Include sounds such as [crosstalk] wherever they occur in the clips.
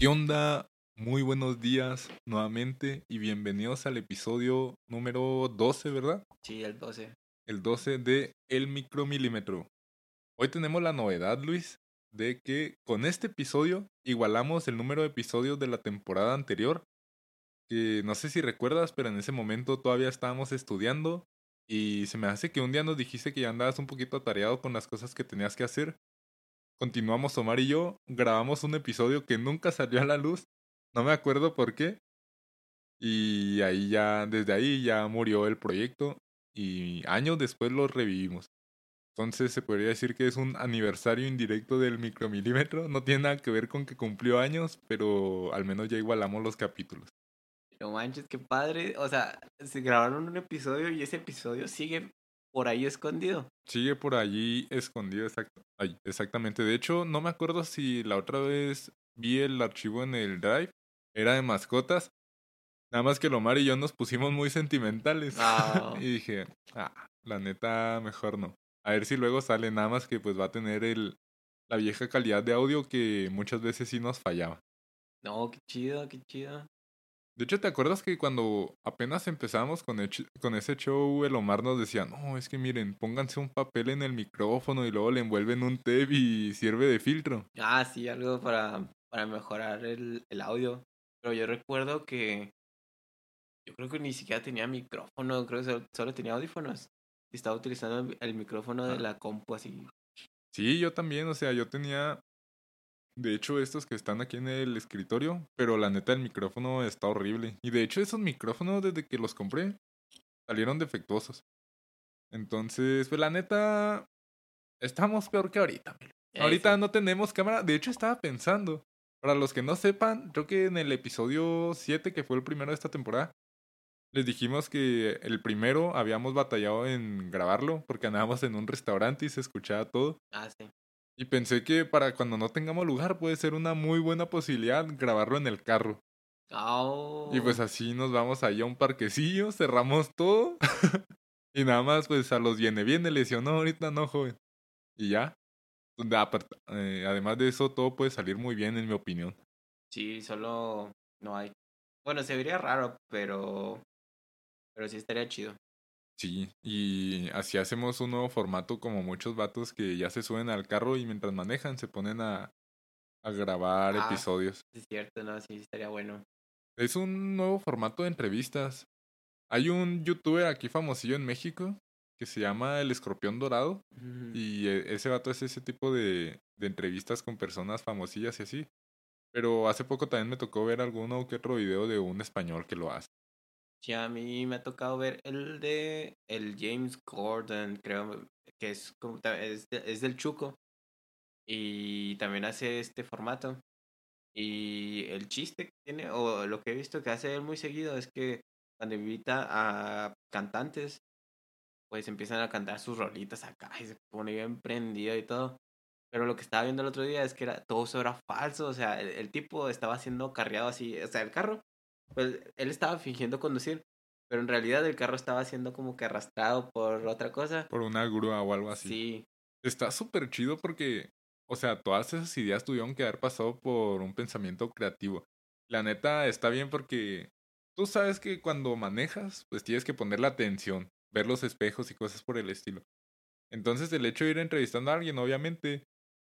¿Qué onda? Muy buenos días nuevamente y bienvenidos al episodio número 12, ¿verdad? Sí, el 12. El 12 de El Micromilímetro. Hoy tenemos la novedad, Luis, de que con este episodio igualamos el número de episodios de la temporada anterior. Que no sé si recuerdas, pero en ese momento todavía estábamos estudiando y se me hace que un día nos dijiste que ya andabas un poquito atareado con las cosas que tenías que hacer continuamos Omar y yo, grabamos un episodio que nunca salió a la luz, no me acuerdo por qué, y ahí ya, desde ahí ya murió el proyecto y años después lo revivimos. Entonces se podría decir que es un aniversario indirecto del micromilímetro, no tiene nada que ver con que cumplió años, pero al menos ya igualamos los capítulos. No manches, qué padre. O sea, se grabaron un episodio y ese episodio sigue por ahí escondido. Sigue por allí escondido, exacto. exactamente. De hecho, no me acuerdo si la otra vez vi el archivo en el Drive. Era de mascotas. Nada más que Lomar y yo nos pusimos muy sentimentales. Ah. [laughs] y dije, ah, la neta, mejor no. A ver si luego sale. Nada más que pues va a tener el, la vieja calidad de audio que muchas veces sí nos fallaba. No, qué chido, qué chido. De hecho, ¿te acuerdas que cuando apenas empezamos con, con ese show, el Omar nos decía, no, es que miren, pónganse un papel en el micrófono y luego le envuelven un tape y sirve de filtro? Ah, sí, algo para, para mejorar el, el audio. Pero yo recuerdo que yo creo que ni siquiera tenía micrófono, creo que solo, tenía audífonos. Y estaba utilizando el micrófono de la compu así. Sí, yo también, o sea, yo tenía de hecho, estos que están aquí en el escritorio, pero la neta el micrófono está horrible. Y de hecho, esos micrófonos desde que los compré salieron defectuosos. Entonces, pues la neta, estamos peor que ahorita. Ahorita no tenemos cámara. De hecho, estaba pensando, para los que no sepan, creo que en el episodio 7, que fue el primero de esta temporada, les dijimos que el primero habíamos batallado en grabarlo porque andábamos en un restaurante y se escuchaba todo. Ah, sí. Y pensé que para cuando no tengamos lugar puede ser una muy buena posibilidad grabarlo en el carro. Y pues así nos vamos allá a un parquecillo, cerramos todo. [laughs] y nada más pues a los viene viene le decía, no, ahorita no, joven. Y ya. Eh, además de eso, todo puede salir muy bien en mi opinión. Sí, solo no hay. Bueno, se vería raro, pero. Pero sí estaría chido. Sí, y así hacemos un nuevo formato como muchos vatos que ya se suben al carro y mientras manejan se ponen a, a grabar ah, episodios. Es cierto, no, sí, estaría bueno. Es un nuevo formato de entrevistas. Hay un youtuber aquí famosillo en México que se llama El Escorpión Dorado y e, ese vato es ese tipo de, de entrevistas con personas famosillas y así. Pero hace poco también me tocó ver alguno que otro video de un español que lo hace. Sí, a mí me ha tocado ver el de el James Gordon, creo que es como es, es del Chuco y también hace este formato. Y el chiste que tiene, o lo que he visto que hace él muy seguido, es que cuando invita a cantantes, pues empiezan a cantar sus rolitas acá y se pone bien prendido y todo. Pero lo que estaba viendo el otro día es que era, todo eso era falso, o sea, el tipo estaba siendo carreado así, o sea, el carro pues él estaba fingiendo conducir, pero en realidad el carro estaba siendo como que arrastrado por otra cosa. Por una grúa o algo así. Sí. Está súper chido porque, o sea, todas esas ideas tuvieron que haber pasado por un pensamiento creativo. La neta está bien porque tú sabes que cuando manejas, pues tienes que poner la atención, ver los espejos y cosas por el estilo. Entonces el hecho de ir entrevistando a alguien, obviamente,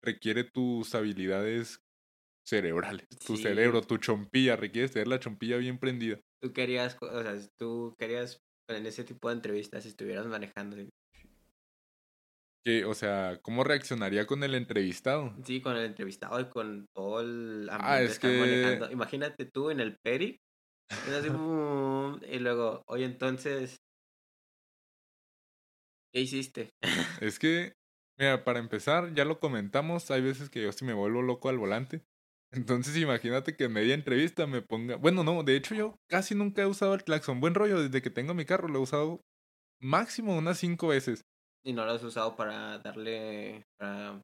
requiere tus habilidades cerebrales. [laughs] Tu cerebro, tu chompilla, requieres tener la chompilla bien prendida. Tú querías, o sea, tú querías en ese tipo de entrevistas si estuvieras manejando. Que, o sea, ¿cómo reaccionaría con el entrevistado? Sí, con el entrevistado y con todo el ah, ambiente que manejando. Imagínate tú en el peri. [laughs] y luego, oye, entonces, ¿qué hiciste? [laughs] es que, mira, para empezar, ya lo comentamos, hay veces que yo sí me vuelvo loco al volante. Entonces imagínate que en media entrevista me ponga... Bueno, no, de hecho yo casi nunca he usado el claxon. Buen rollo, desde que tengo mi carro lo he usado máximo unas cinco veces. ¿Y no lo has usado para darle...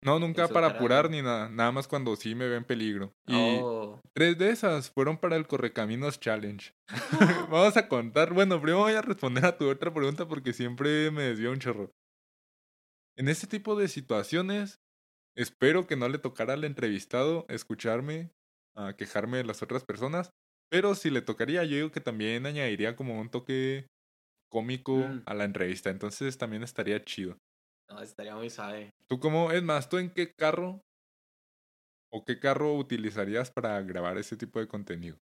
no, nunca para apurar ni nada. Nada más cuando sí me ve en peligro. Y oh. tres de esas fueron para el Correcaminos Challenge. [laughs] [laughs] Vamos a contar... Bueno, primero voy a responder a tu otra pregunta porque siempre me desvió un chorro. En este tipo de situaciones Espero que no le tocara al entrevistado escucharme a quejarme de las otras personas. Pero si le tocaría, yo digo que también añadiría como un toque cómico Mm. a la entrevista. Entonces también estaría chido. No, estaría muy suave. ¿Tú cómo, es más, tú en qué carro o qué carro utilizarías para grabar ese tipo de contenido?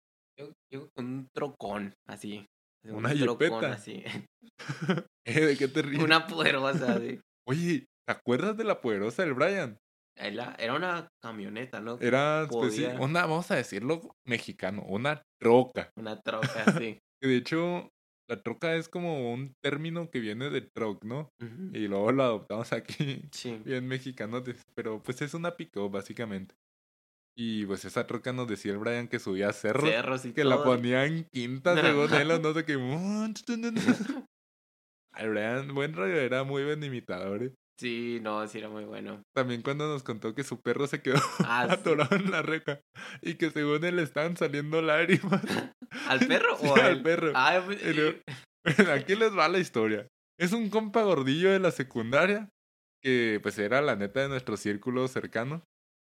Yo, un trocón, así. un Una trocón, jipeta. así. [laughs] ¿Eh? ¿De qué te [laughs] ríes? Una poderosa, así. Oye, ¿te acuerdas de la poderosa del Brian? Era, una camioneta, ¿no? Era pues, sí, una, vamos a decirlo mexicano, una troca. Una troca. [laughs] Que de hecho, la troca es como un término que viene de truck, ¿no? Y luego lo adoptamos aquí Sí. bien mexicanotes. Pero pues es una pick básicamente. Y pues esa troca nos decía el Brian que subía cerros. Cerros y que la ponía en quinta según él, o no sé qué. El Brian, buen rollo, era muy buen imitador. ¿eh? Sí, no, sí era muy bueno. También cuando nos contó que su perro se quedó [laughs] Ah, sí. atorado en la reja y que según él le estaban saliendo lágrimas [laughs] ¿Al perro [laughs] Sí, o al perro. Ah, pues, luego- Aquí les va la historia. Es un compa gordillo de la secundaria que pues era la neta de nuestro círculo cercano.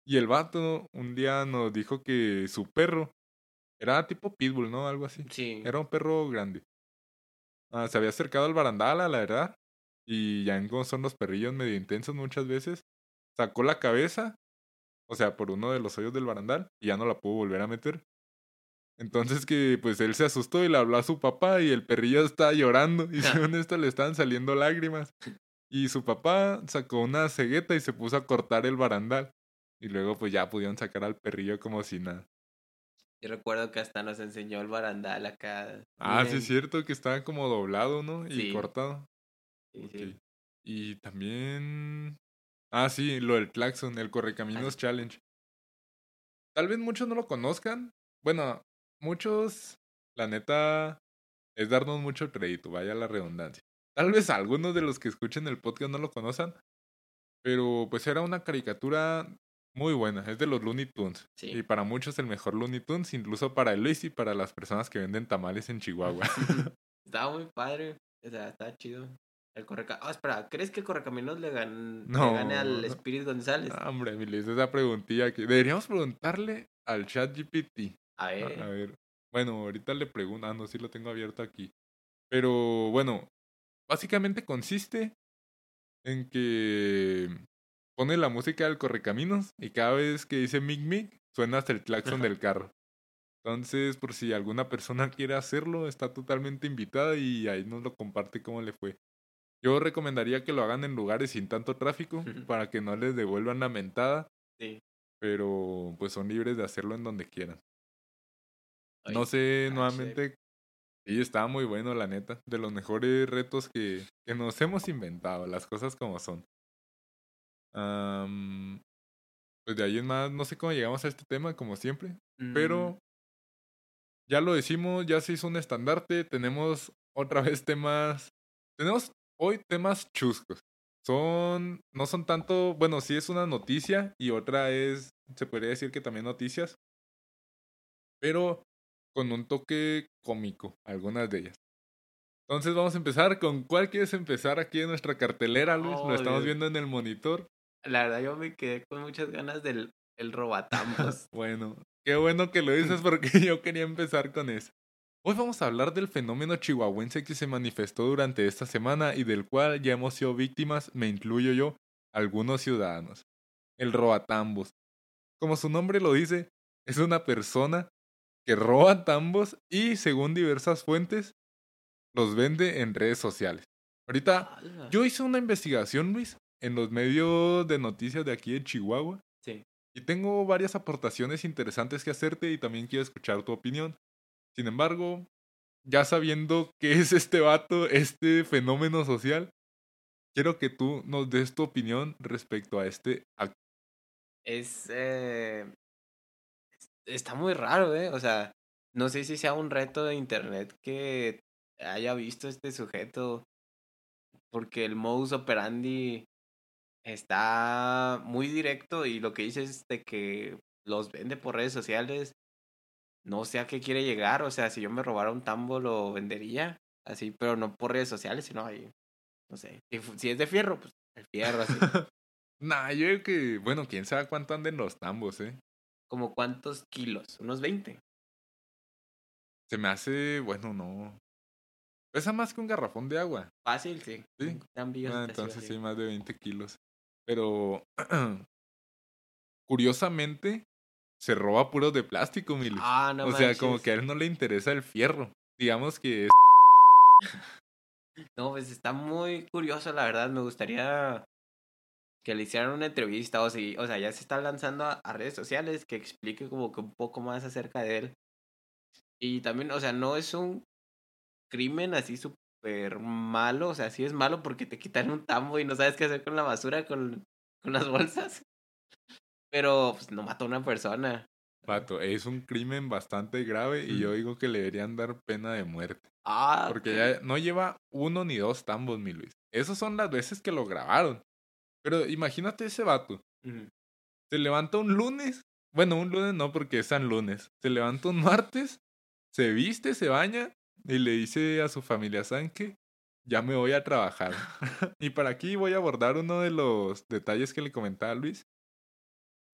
Y el vato un día nos dijo que su perro era tipo pitbull, ¿no? Algo así. sí. Era un perro grande. Ah, se había acercado al barandal, a la verdad. Y ya en cómo son los perrillos medio intensos muchas veces. Sacó la cabeza, o sea, por uno de los hoyos del barandal, y ya no la pudo volver a meter. Entonces que pues él se asustó y le habló a su papá y el perrillo estaba llorando y según [laughs] esto le estaban saliendo lágrimas. Y su papá sacó una cegueta y se puso a cortar el barandal. Y luego pues ya pudieron sacar al perrillo como si nada. Yo recuerdo que hasta nos enseñó el barandal acá. Ah, sí es cierto que estaba como doblado, ¿no? Y Sí. cortado. Y también... Ah, sí, lo del Claxon, el Correcaminos Ah, Challenge. Tal vez muchos no lo conozcan. Bueno, muchos, la neta, es darnos mucho crédito, vaya la redundancia. Tal vez algunos de los que escuchen el podcast no lo conozcan. Pero pues era una caricatura muy buena, es de los Looney Tunes. Sí. Y para muchos el mejor Looney Tunes, incluso para Luis y para las personas que venden tamales en Chihuahua. [laughs] [laughs] Estaba muy padre. O sea, estaba chido. El correca... Ah, espera, ¿crees que Correcaminos le, gan... No, le gane al no. Spirit González? Ah, Hombre, Luis, esa preguntilla que deberíamos preguntarle al chat GPT. A A, ver. a ver. Bueno, ahorita le pregunto. Ah, no, sí lo tengo abierto aquí. Pero bueno, básicamente consiste en que pone la música del correcaminos y cada vez que dice mic mic suena hasta el claxon del carro. Entonces, por si alguna persona quiere hacerlo, está totalmente invitada y ahí nos lo comparte cómo le fue. Yo recomendaría que lo hagan en lugares sin tanto tráfico para que no les devuelvan la mentada, Sí. pero pues son libres de hacerlo en donde quieran. No sé, nuevamente. Sí, estaba muy bueno, la neta. De los mejores retos que, que nos hemos inventado, las cosas como son. Am, pues de ahí en más, no sé cómo llegamos a este tema, como siempre. mm, Pero ya lo decimos, ya se hizo un estandarte. Tenemos otra vez temas. Tenemos hoy temas chuscos. Son. No son tanto. Bueno, sí es una noticia y otra es. Se podría decir que también noticias. Pero con un toque cómico, algunas de ellas. Entonces vamos a empezar. ¿Con cuál quieres empezar aquí en nuestra cartelera, Luis? Oh, Lo estamos Dios. viendo en el monitor. La verdad, yo me quedé con muchas ganas del el robatambos. [laughs] Bueno, qué bueno que lo dices porque [laughs] yo quería empezar con eso. Hoy vamos a hablar del fenómeno chihuahuense que se manifestó durante esta semana y del cual ya hemos sido víctimas, me incluyo yo, algunos ciudadanos. El robatambos. Como su nombre lo dice, es una persona que roba tambos y, según diversas fuentes, los vende en redes sociales. Ahorita, yo hice una investigación, Luis, en los medios de noticias de aquí de Chihuahua. Sí. Y tengo varias aportaciones interesantes que hacerte y también quiero escuchar tu opinión. Sin embargo, ya sabiendo [laughs] qué es este vato, este fenómeno social, quiero que tú nos des tu opinión respecto a este acto. Es. eh, Está muy raro, ¿eh? O sea, no sé si sea un reto de internet que haya visto este sujeto. Porque el modus operandi está muy directo y lo que dice es de que los vende por redes sociales. No sé a qué quiere llegar. O sea, si yo me robara un tambo lo vendería. Así, pero no por redes sociales, sino ahí. No sé. Si, es de fierro, pues el fierro así. [laughs] Nah, yo creo que, bueno, quién sabe cuánto anden los tambos, ¿eh? ¿Como cuántos kilos? ¿Unos 20? Se me hace, bueno, no. Pesa más que un garrafón de agua. Fácil, sí. Sí. Ah, entonces sí, más de 20 kilos. Pero, [clears throat] curiosamente, se roba puros de plástico, Milis. Ah, no o sea, como que a él no le interesa el fierro. Digamos que es... No, pues está muy curioso, la verdad. Me gustaría que le hicieran una entrevista o, si, o sea, ya se está lanzando a, a redes sociales que explique como que un poco más acerca de él. Y también, o sea, no es un crimen así súper malo, o sea, sí es malo porque te quitan un tambo y no sabes qué hacer con la basura, con, con las bolsas. Pero pues no mató a una persona. Pato, es un crimen bastante grave y yo digo que le deberían dar pena de muerte. Ah, Porque ya no lleva uno ni dos tambos, mi Luis. Esas son las veces que lo grabaron. Pero imagínate ese vato. Se levanta un lunes. Bueno, un lunes no, porque es San Lunes. Se levanta un [laughs] martes, se viste, se baña y le dice a su familia, ¿saben qué? Ya me voy a trabajar. [laughs] y para aquí voy a abordar uno de los detalles que le comentaba Luis.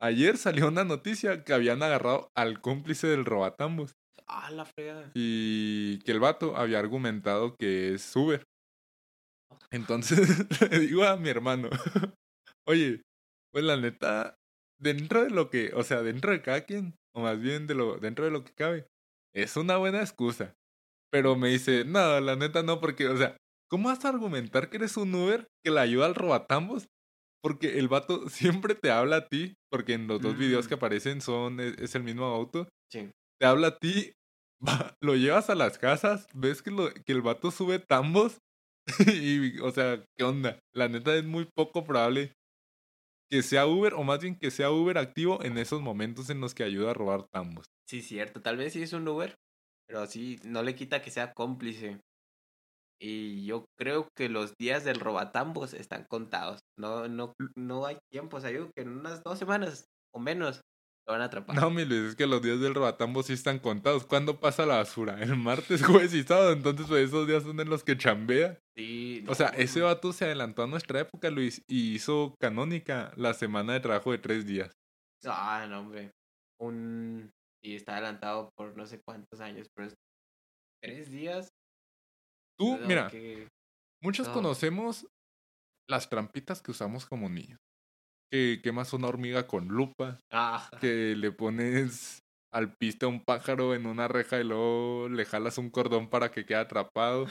Ayer salió una noticia que habían agarrado al cómplice del robatambos Ah, la fregada. y que el vato había argumentado que es Uber. Entonces [laughs] le digo a mi hermano, [laughs] oye, pues la neta, dentro de lo que, o sea, dentro de cada quien, o más bien de lo, dentro de lo que cabe, es una buena excusa. Pero me dice, no, la neta no, porque, o sea, ¿cómo vas a argumentar que eres un Uber que le ayuda al robatambos? Porque el vato [laughs] siempre te habla a ti, porque en los dos videos Mm. que aparecen son, es, es el mismo auto, Sí. te habla a ti, [laughs] va, lo llevas a las casas, ves que, lo, que el vato sube tambos [laughs] y, o sea, ¿qué onda? La neta es muy poco probable que sea Uber, o más bien que sea Uber activo en esos momentos en los que ayuda a robar tambos. Sí, cierto. Tal vez sí es un Uber, pero sí, no le quita que sea cómplice. Y yo creo que los días del robatambos están contados. No, no, no hay tiempo. O sea, yo que en unas dos semanas o menos lo van a atrapar. No, mi Luis, es que los días del robatambo sí están contados. ¿Cuándo pasa la basura? El martes, [laughs] jueves y sábado. Entonces, pues esos días son en los que chambea. Sí, O sea, no, ese vato se adelantó a nuestra época, Luis, y hizo canónica la semana de trabajo de tres días. Ah, no, hombre. Un. Y está adelantado por no sé cuántos años, pero es tres días. Tú, mira, que- muchos no. conocemos las trampitas que usamos como niños. Que quemas una hormiga con lupa, Ah, que le pones al piste a un pájaro en una reja y luego le jalas un cordón para que quede atrapado.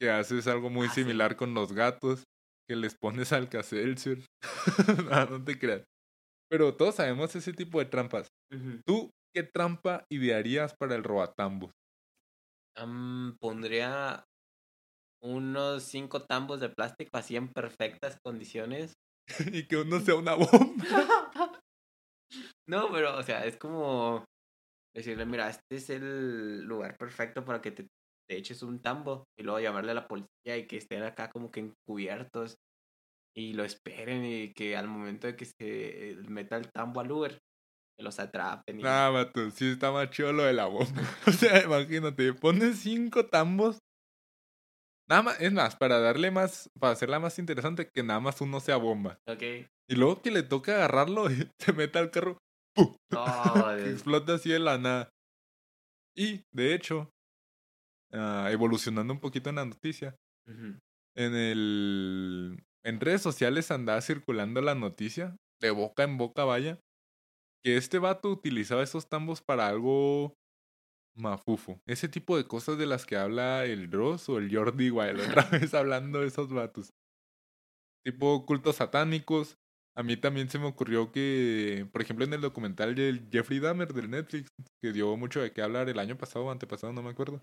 Que haces algo muy [laughs] Ah, sí. similar con los gatos, que les pones al Celsius. [laughs] no, no te creas. Pero todos sabemos ese tipo de trampas. ¿Tú qué trampa idearías para el robatambos? Am, pondría unos cinco tambos de plástico así en perfectas condiciones. [laughs] y que uno sea una bomba. [laughs] No, pero, o sea, es como decirle, mira, este es el lugar perfecto para que te, te eches un tambo y luego llamarle a la policía y que estén acá como que encubiertos y lo esperen y que al momento de que se meta el tambo al Uber, que los atrapen. Y... Nah, vato, sí está más chido lo de la bomba. [laughs] O sea, imagínate, pones cinco tambos. Nada más, es más, para darle más, para hacerla más interesante, que nada más uno sea bomba. Ok. Y luego que le toque agarrarlo y [laughs] se meta al carro, ¡pum! [laughs] Oh, que explota así de la nada. Y, de hecho, ah, evolucionando un poquito en la noticia, en el en redes sociales andaba circulando la noticia de boca en boca vaya que este vato utilizaba esos tambos para algo mafufo ese tipo de cosas de las que habla el Dross o el Jordi Wild otra [laughs] vez hablando de esos vatos. Tipo cultos satánicos. A mí también se me ocurrió que por ejemplo en el documental del Jeffrey Dahmer del Netflix que dio mucho de qué hablar el año pasado o antepasado no me acuerdo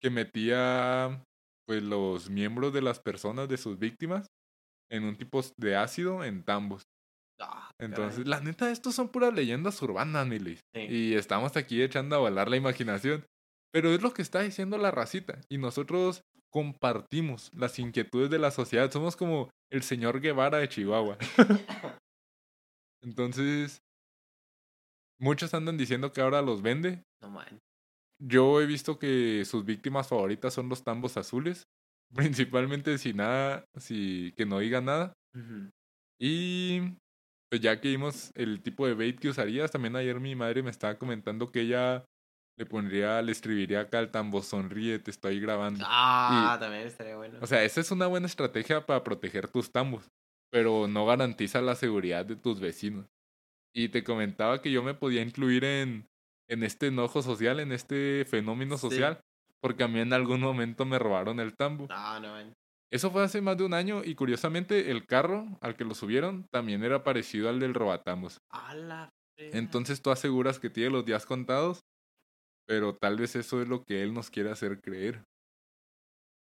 que metía pues los miembros de las personas de sus víctimas en un tipo de ácido en tambos. Entonces, caray. la neta, estos son puras leyendas urbanas, mi Luis. Sí. Y estamos aquí echando a volar la imaginación. Pero es lo que está diciendo la racita. Y nosotros compartimos las inquietudes de la sociedad. Somos como el señor Guevara de Chihuahua. [coughs] [laughs] Entonces, muchos andan diciendo que ahora los vende. No man. Yo he visto que sus víctimas favoritas son los tambos azules. Principalmente si nada, si que no diga nada. Y pues ya que vimos el tipo de bait que usarías, también ayer mi madre me estaba comentando que ella le pondría, le escribiría acá al tambo, sonríe, te estoy grabando. Ah, también estaría bueno. O sea, esa es una buena estrategia para proteger tus tambos, pero no garantiza la seguridad de tus vecinos. Y te comentaba que yo me podía incluir en, en este enojo social, en este fenómeno Sí. social, porque a mí en algún momento me robaron el tambo. No, no, man. Eso fue hace más de un año y curiosamente el carro al que lo subieron también era parecido al del robatambos. A la frega. Entonces tú aseguras que tiene los días contados, pero tal vez eso es lo que él nos quiere hacer creer.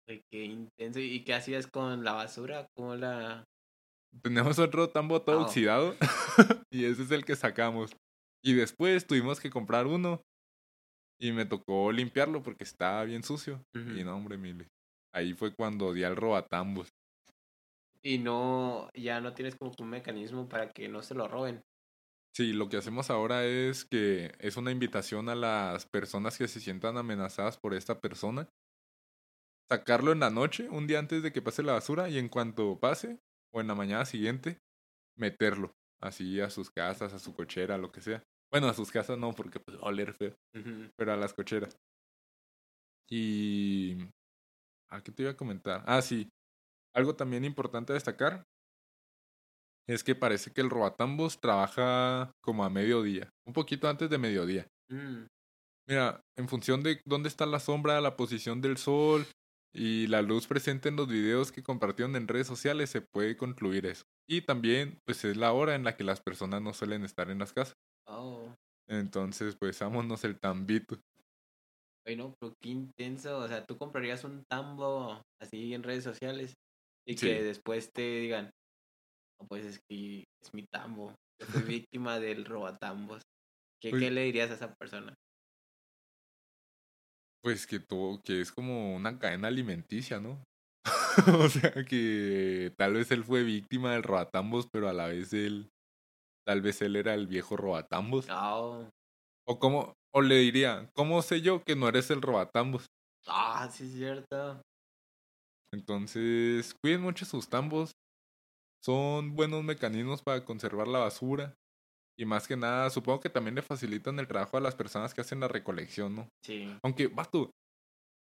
Güey, qué intenso. ¿Y qué hacías con la basura? ¿Cómo la...? Tenemos otro tambo todo oxidado [laughs] y ese es el que sacamos. Y después tuvimos que comprar uno y me tocó limpiarlo porque estaba bien sucio. Y no, hombre, mile. Ahí fue cuando di al robatambos. Y no... Ya no tienes como un mecanismo para que no se lo roben. Sí, lo que hacemos ahora es que es una invitación a las personas que se sientan amenazadas por esta persona. Sacarlo en la noche, un día antes de que pase la basura, y en cuanto pase, o en la mañana siguiente, meterlo. Así a sus casas, a su cochera, lo que sea. Bueno, a sus casas no, porque pues oler feo, pero a las cocheras. Y... ¿A qué te iba a comentar? Ah, sí. Algo también importante a destacar es que parece que el robatambos trabaja como a mediodía, un poquito antes de mediodía. Mm, Mira, en función de dónde está la sombra, la posición del sol y la luz presente en los videos que compartieron en redes sociales, se puede concluir eso. Y también, pues es la hora en la que las personas no suelen estar en las casas. Oh. Entonces, pues vámonos el tambito. Oye, no, pero qué intenso. O sea, tú comprarías un tambo así en redes sociales y Sí. que después te digan, no, pues es que es mi tambo. Yo fui [laughs] víctima del robatambos. ¿Qué, Pues- ¿Qué le dirías a esa persona? Pues que todo, que es como una cadena alimenticia, ¿no? [laughs] o sea que tal vez él fue víctima del robatambos, pero a la vez él, tal vez él era el viejo robatambos. Oh. O como, o le diría, ¿cómo sé yo que no eres el robatambos? Ah, sí es cierto. Entonces, cuiden mucho sus tambos. Son buenos mecanismos para conservar la basura. Y más que nada, supongo que también le facilitan el trabajo a las personas que hacen la recolección, ¿no? Sí. Aunque, vato,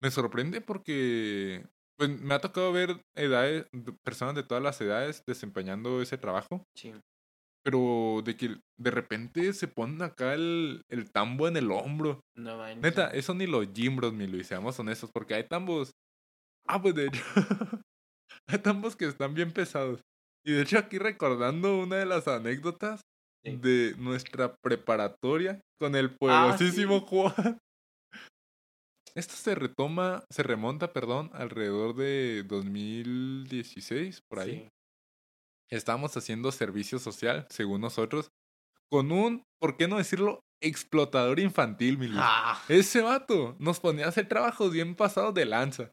me sorprende porque pues, me ha tocado ver edades, personas de todas las edades desempeñando ese trabajo. Sí. Pero de que de repente se ponen acá el, el tambo en el hombro. No manches. Neta, eso ni los gimbros, mi Luis, seamos honestos, porque hay tambos. Ah, pues de hecho, [laughs] hay tambos que están bien pesados. Y de hecho, aquí recordando una de las anécdotas Sí. de nuestra preparatoria con el Ah, poderosísimo sí. Juan. [laughs] Esto se retoma, se remonta, perdón, alrededor de 2016, por ahí. Sí. Estábamos haciendo servicio social, según nosotros, con un, ¿por qué no decirlo? Explotador infantil, mi. Ah, Ese vato nos ponía a hacer trabajos bien pasados de lanza.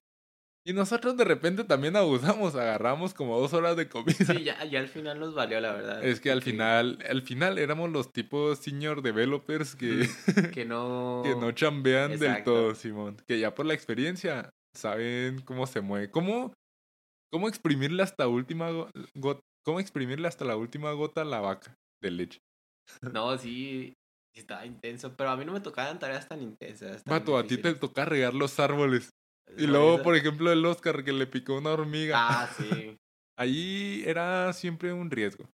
Y nosotros de repente también abusamos, agarramos como dos horas de comida. sí, ya, ya al final nos valió, la verdad. Es que al final, al final éramos los tipos senior developers que, [laughs] Que no. que no chambean del Exacto. todo, Simón. Que ya por la experiencia saben cómo se mueve. ¿Cómo, cómo exprimirle hasta última go- got- cómo exprimirle hasta la última gota a la vaca de leche? No, sí. Estaba intenso. Pero a mí no me tocaban tareas tan intensas. tan Vato, a ti te difíciles. toca regar los árboles. Y luego, eso- por ejemplo, el Oscar que le picó una hormiga. Ah, [laughs] sí. Ahí era siempre un riesgo.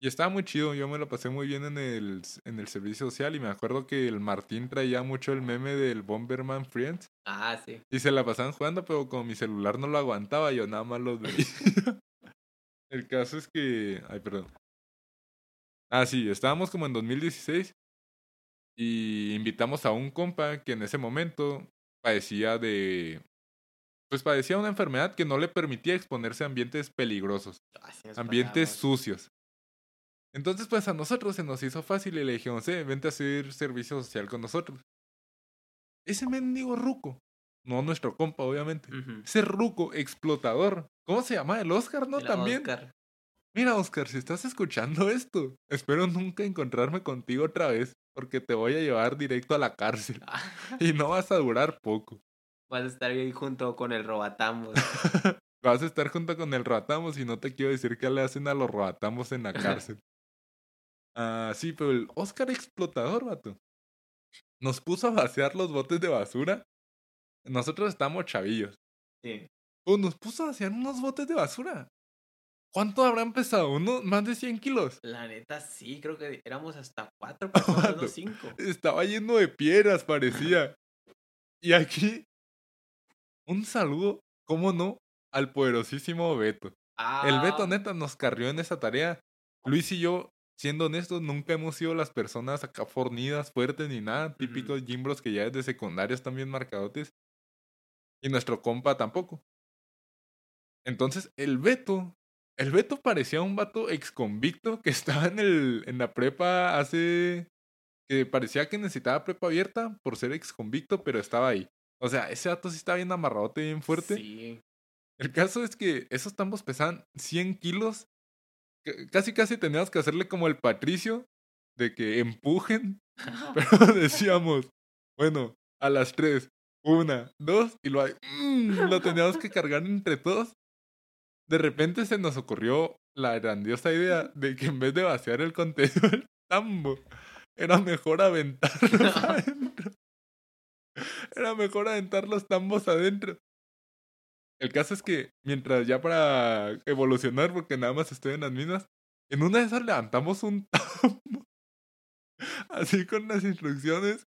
Y estaba muy chido, yo me lo pasé muy bien en el, en el servicio social y me acuerdo que el Martín traía mucho el meme del Bomberman Friends Ah, sí. y se la pasaban jugando, pero como mi celular no lo aguantaba, yo nada más los veía. [laughs] [laughs] el caso es que... Ay, perdón. Ah, sí, estábamos como en 2016 y invitamos a un compa que en ese momento padecía de... Pues padecía una enfermedad que no le permitía exponerse a ambientes peligrosos Ah, ambientes sucios. Entonces, pues a nosotros se nos hizo fácil y le dijimos, eh, vente a hacer servicio social con nosotros. Ese mendigo ruco, no nuestro compa, obviamente. Ese ruco explotador. ¿Cómo se llama? El Oscar, ¿no? El También. Oscar. Mira, Oscar, si estás escuchando esto, espero nunca encontrarme contigo otra vez, porque te voy a llevar directo a la cárcel. [laughs] Y no vas a durar poco. Vas a estar ahí junto con el Robatambos. [laughs] Vas a estar junto con el Roatamos y no te quiero decir qué le hacen a los Roatamos en la cárcel. [laughs] Ah, sí, pero el Oscar explotador, vato. Nos puso a vaciar los botes de basura. Nosotros estamos chavillos. Sí. Pues nos puso a vaciar unos botes de basura. ¿Cuánto habrán pesado? ¿Uno? ¿Más de 100 kilos? La neta, sí, creo que éramos hasta cuatro [laughs] personas, no cinco. Estaba lleno de piedras, parecía. Y aquí, un saludo, ¿cómo no? Al poderosísimo Beto. El Beto Ah, neta nos carrió en esa tarea. Luis y yo, siendo honestos, nunca hemos sido las personas acá fornidas, fuertes ni nada. Típicos gimbros que ya desde secundaria están bien marcadotes. Y nuestro compa tampoco. Entonces, el Beto, el Beto parecía un vato ex convicto que [laughs] estaba en, el, en la prepa hace. que parecía que necesitaba prepa abierta por ser ex convicto, pero estaba ahí. O sea, ese vato sí estaba bien amarradote, bien fuerte. Sí. El caso es que esos tambos pesaban 100 kilos. Casi, casi teníamos que hacerle como el Patricio, de que empujen. [laughs] [laughs] Pero decíamos, bueno, a las 3, una, dos, y lo, mm, lo teníamos que cargar entre todos. De repente se nos ocurrió la grandiosa idea de que en vez de vaciar el contenido del [laughs] tambo, era mejor aventarlos [laughs] adentro. Era mejor aventar los tambos adentro. El caso es que mientras ya para evolucionar, porque nada más estoy en las minas, en una de esas levantamos un tambo. [laughs] Así con las instrucciones.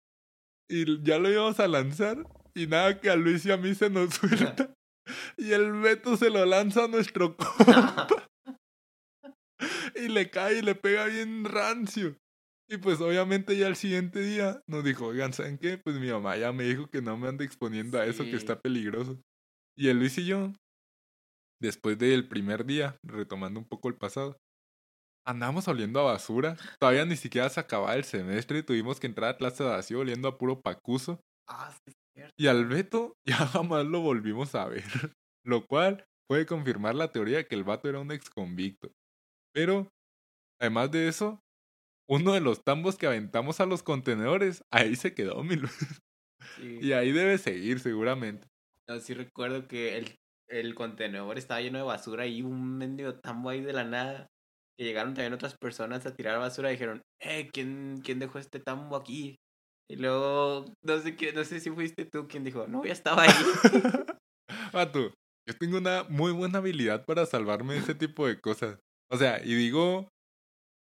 Y ya lo íbamos a lanzar. Y nada que a Luis y a mí se nos suelta. [laughs] Y el Beto se lo lanza a nuestro [laughs] compa. y le cae y le pega bien rancio. Y pues obviamente ya el siguiente día nos dijo, oigan, ¿saben qué? Pues mi mamá ya me dijo que no me ande exponiendo a eso, que está peligroso. Y el Luis y yo, después del primer día, retomando un poco el pasado, andamos oliendo a basura. Todavía ni siquiera se acababa el semestre, tuvimos que entrar a clase de vacío oliendo a puro pacuso. Ah, sí, es cierto. Y al Beto [laughs] ya jamás lo volvimos a ver. Lo cual puede confirmar la teoría de que el vato era un ex convicto. Pero, además de eso, uno de los tambos que aventamos a los contenedores, ahí se quedó mi. [laughs] Sí. Y ahí debe seguir seguramente. No, sí recuerdo que el, el contenedor estaba lleno de basura y un mendigo tambo ahí de la nada. Que llegaron también otras personas a tirar basura y dijeron, eh, ¿quién, quién dejó este tambo aquí? Y luego, no sé, qué, no sé si fuiste tú quien dijo, no, ya estaba ahí. [laughs] Vato, yo tengo una muy buena habilidad para salvarme de ese tipo de cosas. O sea, y digo,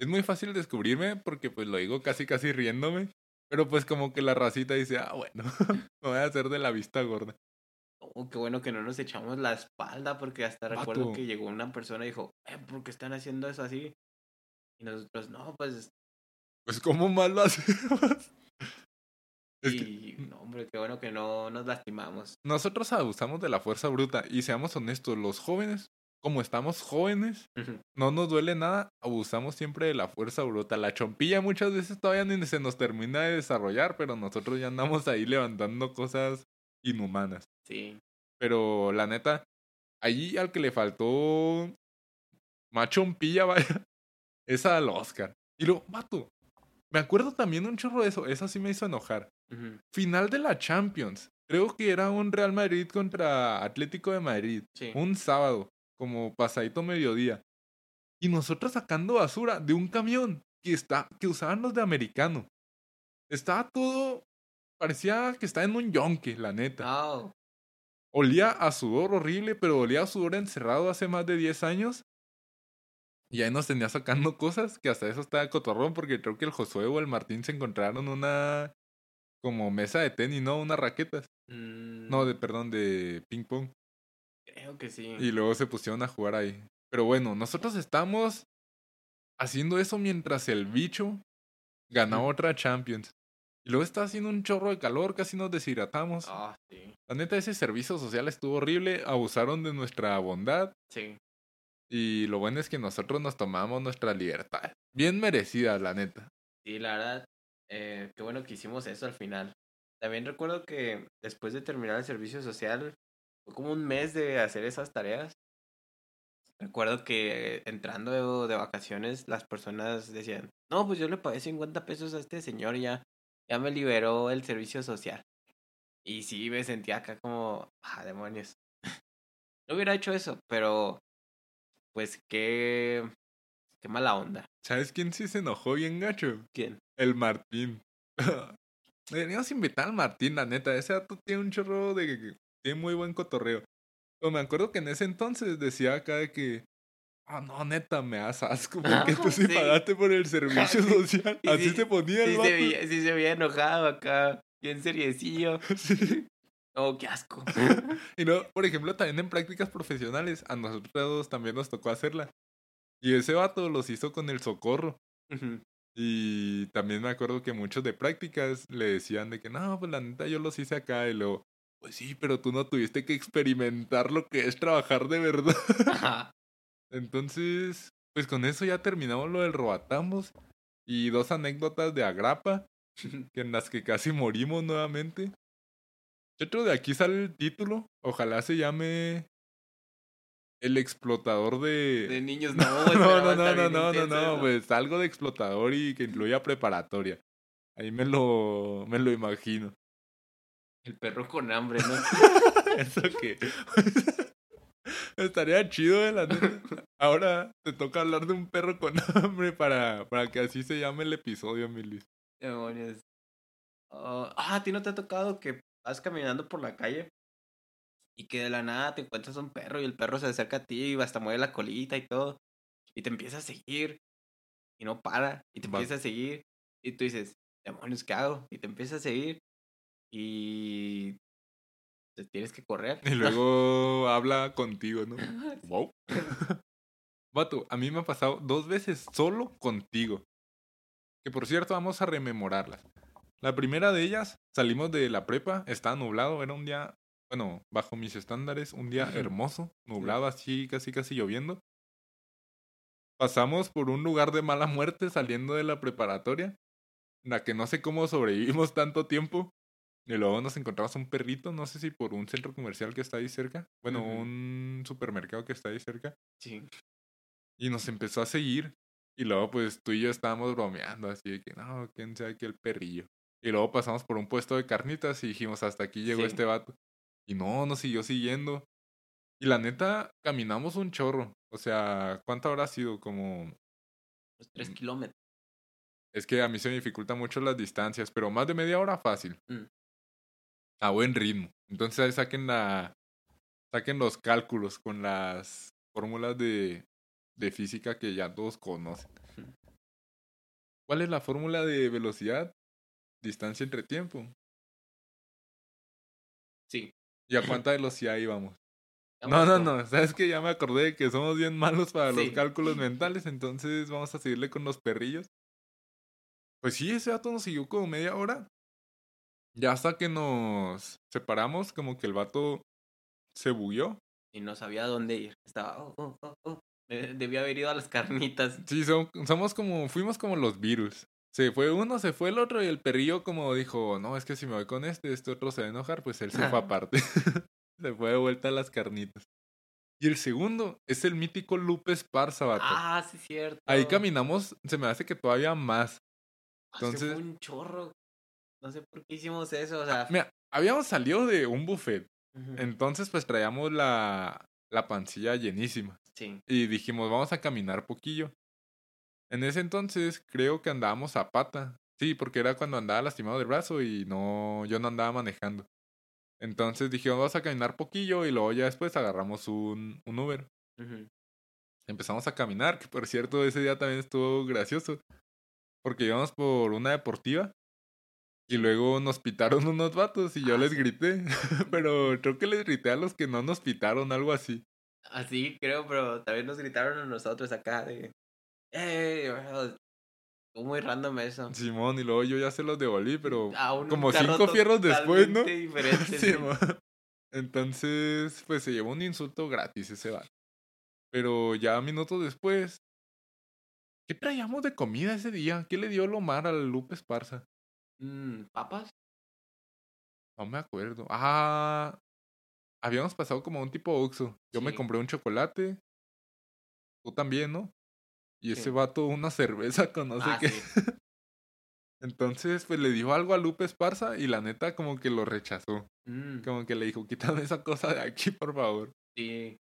es muy fácil descubrirme porque pues lo digo casi casi riéndome. Pero pues como que la racita dice, ah, bueno, [laughs] me voy a hacer de la vista gorda. Oh, qué bueno que no nos echamos la espalda porque hasta recuerdo Vato. que llegó una persona y dijo, eh, ¿por qué están haciendo eso así? Y nosotros, no, pues, Pues ¿cómo más lo [laughs] hacemos? Es que y no, hombre, qué bueno que no nos lastimamos. nosotros abusamos de la fuerza bruta y seamos honestos, los jóvenes, como estamos jóvenes, no nos duele nada, abusamos siempre de la fuerza bruta. La chompilla muchas veces todavía ni se nos termina de desarrollar, pero nosotros ya andamos ahí levantando cosas inhumanas. Sí, Pero la neta, allí al que le faltó más chompilla, [laughs] vaya, es al Oscar. Y luego, mato, me acuerdo también un chorro de eso, eso sí me hizo enojar. Final de la Champions. Creo que era un Real Madrid contra Atlético de Madrid. sí. Un sábado, como pasadito mediodía. Y nosotros sacando basura de un camión que, está, que usaban los de americano. Estaba todo. Parecía que estaba en un yonque, la neta. Olía a sudor horrible, pero olía a sudor encerrado hace más de 10 años. Y ahí nos tenía sacando [laughs] cosas que hasta eso estaba cotorrón, porque creo que el Josué o el Martín se encontraron una. Como mesa de tenis, ¿no? Unas raquetas. mm, No, de perdón, de ping pong. creo que sí. Y luego se pusieron a jugar ahí. Pero bueno, nosotros estamos haciendo eso mientras el bicho ganaba Ujú. otra Champions. Y luego está haciendo un chorro de calor, casi nos deshidratamos. Ah, sí, La neta, ese servicio social estuvo horrible, abusaron de nuestra bondad. sí. Y lo bueno es que nosotros nos tomamos nuestra libertad. Bien merecida, la neta. Sí, la verdad, eh, qué bueno que hicimos eso al final. También recuerdo que después de terminar el servicio social, fue como un mes de hacer esas tareas. Recuerdo que entrando de, vacaciones, las personas decían, no, pues yo le pagué 50 pesos a este señor y ya, ya me liberó el servicio social. Y sí, me sentía acá como, ah, demonios. [laughs] no hubiera hecho eso, pero pues qué, Qué mala onda. ¿Sabes quién sí se enojó bien gacho? ¿Quién? El Martín. [laughs] Deberíamos invitar al Martín, la neta. Ese dato tiene un chorro de... Tiene muy buen cotorreo. Pero me acuerdo que en ese entonces decía acá de que... Ah, no, neta, me das asco porque tú [laughs] sí, Sí. pagaste por el [laughs] servicio social. Así sí- se ponía el Sí se, veía, sí se veía enojado acá. Bien seriecillo. Sí. Oh, qué asco. Y no, por ejemplo, también en prácticas profesionales, a nosotros también nos tocó hacerla. Y ese vato los hizo con el socorro. Ujú. Y también me acuerdo que muchos de prácticas le decían de que no, pues la neta yo los hice acá. Y luego, pues sí, pero tú no tuviste que experimentar lo que es trabajar de verdad. Ajá. [laughs] Entonces, pues con eso ya terminamos lo del Robatambos. Y dos anécdotas de Agrapa, [laughs] que en las que casi morimos nuevamente. Yo creo de aquí sale el título. Ojalá se llame El explotador de. De niños no, [laughs] no, güey, no, no, no, no, no, intenso no, pues algo de explotador y que incluya preparatoria. Ahí me lo, me lo imagino. El perro con hambre, ¿no? [laughs] Eso que. [laughs] Estaría chido, eh, la. Ahora te toca hablar de un perro con hambre para, para que así se llame el episodio, Milis. Demonios. Ah, ¿a ti no te ha tocado que vas caminando por la calle y que de la nada te encuentras un perro y el perro se acerca a ti y hasta mueve la colita y todo y te empieza a seguir y no para y te Va- empieza a seguir y tú dices, demonios, ¿qué hago? Y te empieza a seguir y te tienes que correr. Y [laughs] luego habla contigo, ¿no? Wow. [laughs] Vato, a mí me ha pasado dos veces solo contigo. Que por cierto, vamos a rememorarlas. La primera de ellas, salimos de la prepa, estaba nublado, era un día, bueno, bajo mis estándares, un día hermoso, nublado así, casi casi lloviendo. Pasamos por un lugar de mala muerte saliendo de la preparatoria, en la que no sé cómo sobrevivimos tanto tiempo. Y luego nos encontramos un perrito, no sé si por un centro comercial que está ahí cerca, bueno, un supermercado que está ahí cerca. Sí. Y nos empezó a seguir. Y luego, pues tú y yo estábamos bromeando, así de que no, quién sabe qué el perrillo. Y luego pasamos por un puesto de carnitas y dijimos, hasta aquí llegó Sí. este vato. Y no, nos siguió siguiendo. Y la neta, caminamos un chorro. O sea, ¿cuánto habrá sido? Como. Los tres Mm. kilómetros. Es que a mí se me dificultan mucho las distancias, pero más de media hora fácil. Mm. A buen ritmo. Entonces ahí saquen la. Saquen los cálculos con las fórmulas de, de física que ya todos conocen. ¿Cuál es la fórmula de velocidad? Distancia entre tiempo. Sí. ¿Y a cuánta velocidad íbamos? [clears throat] No, no, no. Sabes que ya me acordé de que somos bien malos para los cálculos mentales, entonces vamos a seguirle con los perrillos. Pues sí, ese vato nos siguió como media hora. Ya hasta que nos separamos, como que el vato se bugueó. Y no sabía dónde ir. Estaba, oh, oh, oh, oh. Eh, Debía haber ido a las [laughs] carnitas. Sí, som- somos como, fuimos como los virus. Se fue uno, se fue el otro y el perrillo como dijo, no, es que si me voy con este, este otro se va a enojar, pues él se fue aparte. [laughs] se fue de vuelta a las carnitas. Y el segundo es el mítico Lupe Esparza, vato. Ah, sí, cierto. Ahí caminamos, se me hace que todavía más. Ah, se entonces- fue un chorro. No sé por qué hicimos eso. O sea, Mira, habíamos salido de un buffet, entonces pues traíamos la, la pancilla llenísima. sí. Y dijimos, vamos a caminar poquillo. En ese entonces creo que andábamos a pata. Sí, porque era cuando andaba lastimado del brazo y no, yo no andaba manejando. Entonces dijimos, vamos a caminar poquillo y luego ya después agarramos un, un Uber. Empezamos a caminar, que por cierto ese día también estuvo gracioso. Porque íbamos por una deportiva y luego nos pitaron [laughs] unos vatos y yo Ah, les grité. [laughs] Pero creo que les grité a los que no nos pitaron, algo así. Así creo, pero también nos gritaron a nosotros acá de. ¡Ey! Estuvo muy random eso. Simón, y luego yo ya se los devolví, [laughs] pero como cinco fierros después, ¿no? diferente, [laughs] sí. Simón. Entonces, pues se llevó un insulto gratis ese vato. Pero ya minutos después, ¿qué traíamos de comida ese día? ¿Qué le dio Lomar al Lupe Esparza? Mm, ¿Papas? No me acuerdo. Ah, habíamos pasado como un tipo Oxxo. Yo me Sí. compré un chocolate. Tú también, ¿no? Y ese Sí. vato una cerveza con no sé ah, qué. sí. [laughs] Entonces, pues le dijo algo a Lupe Esparza y la neta como que lo rechazó. Mm, Como que le dijo, quítame esa cosa de aquí, por favor. sí.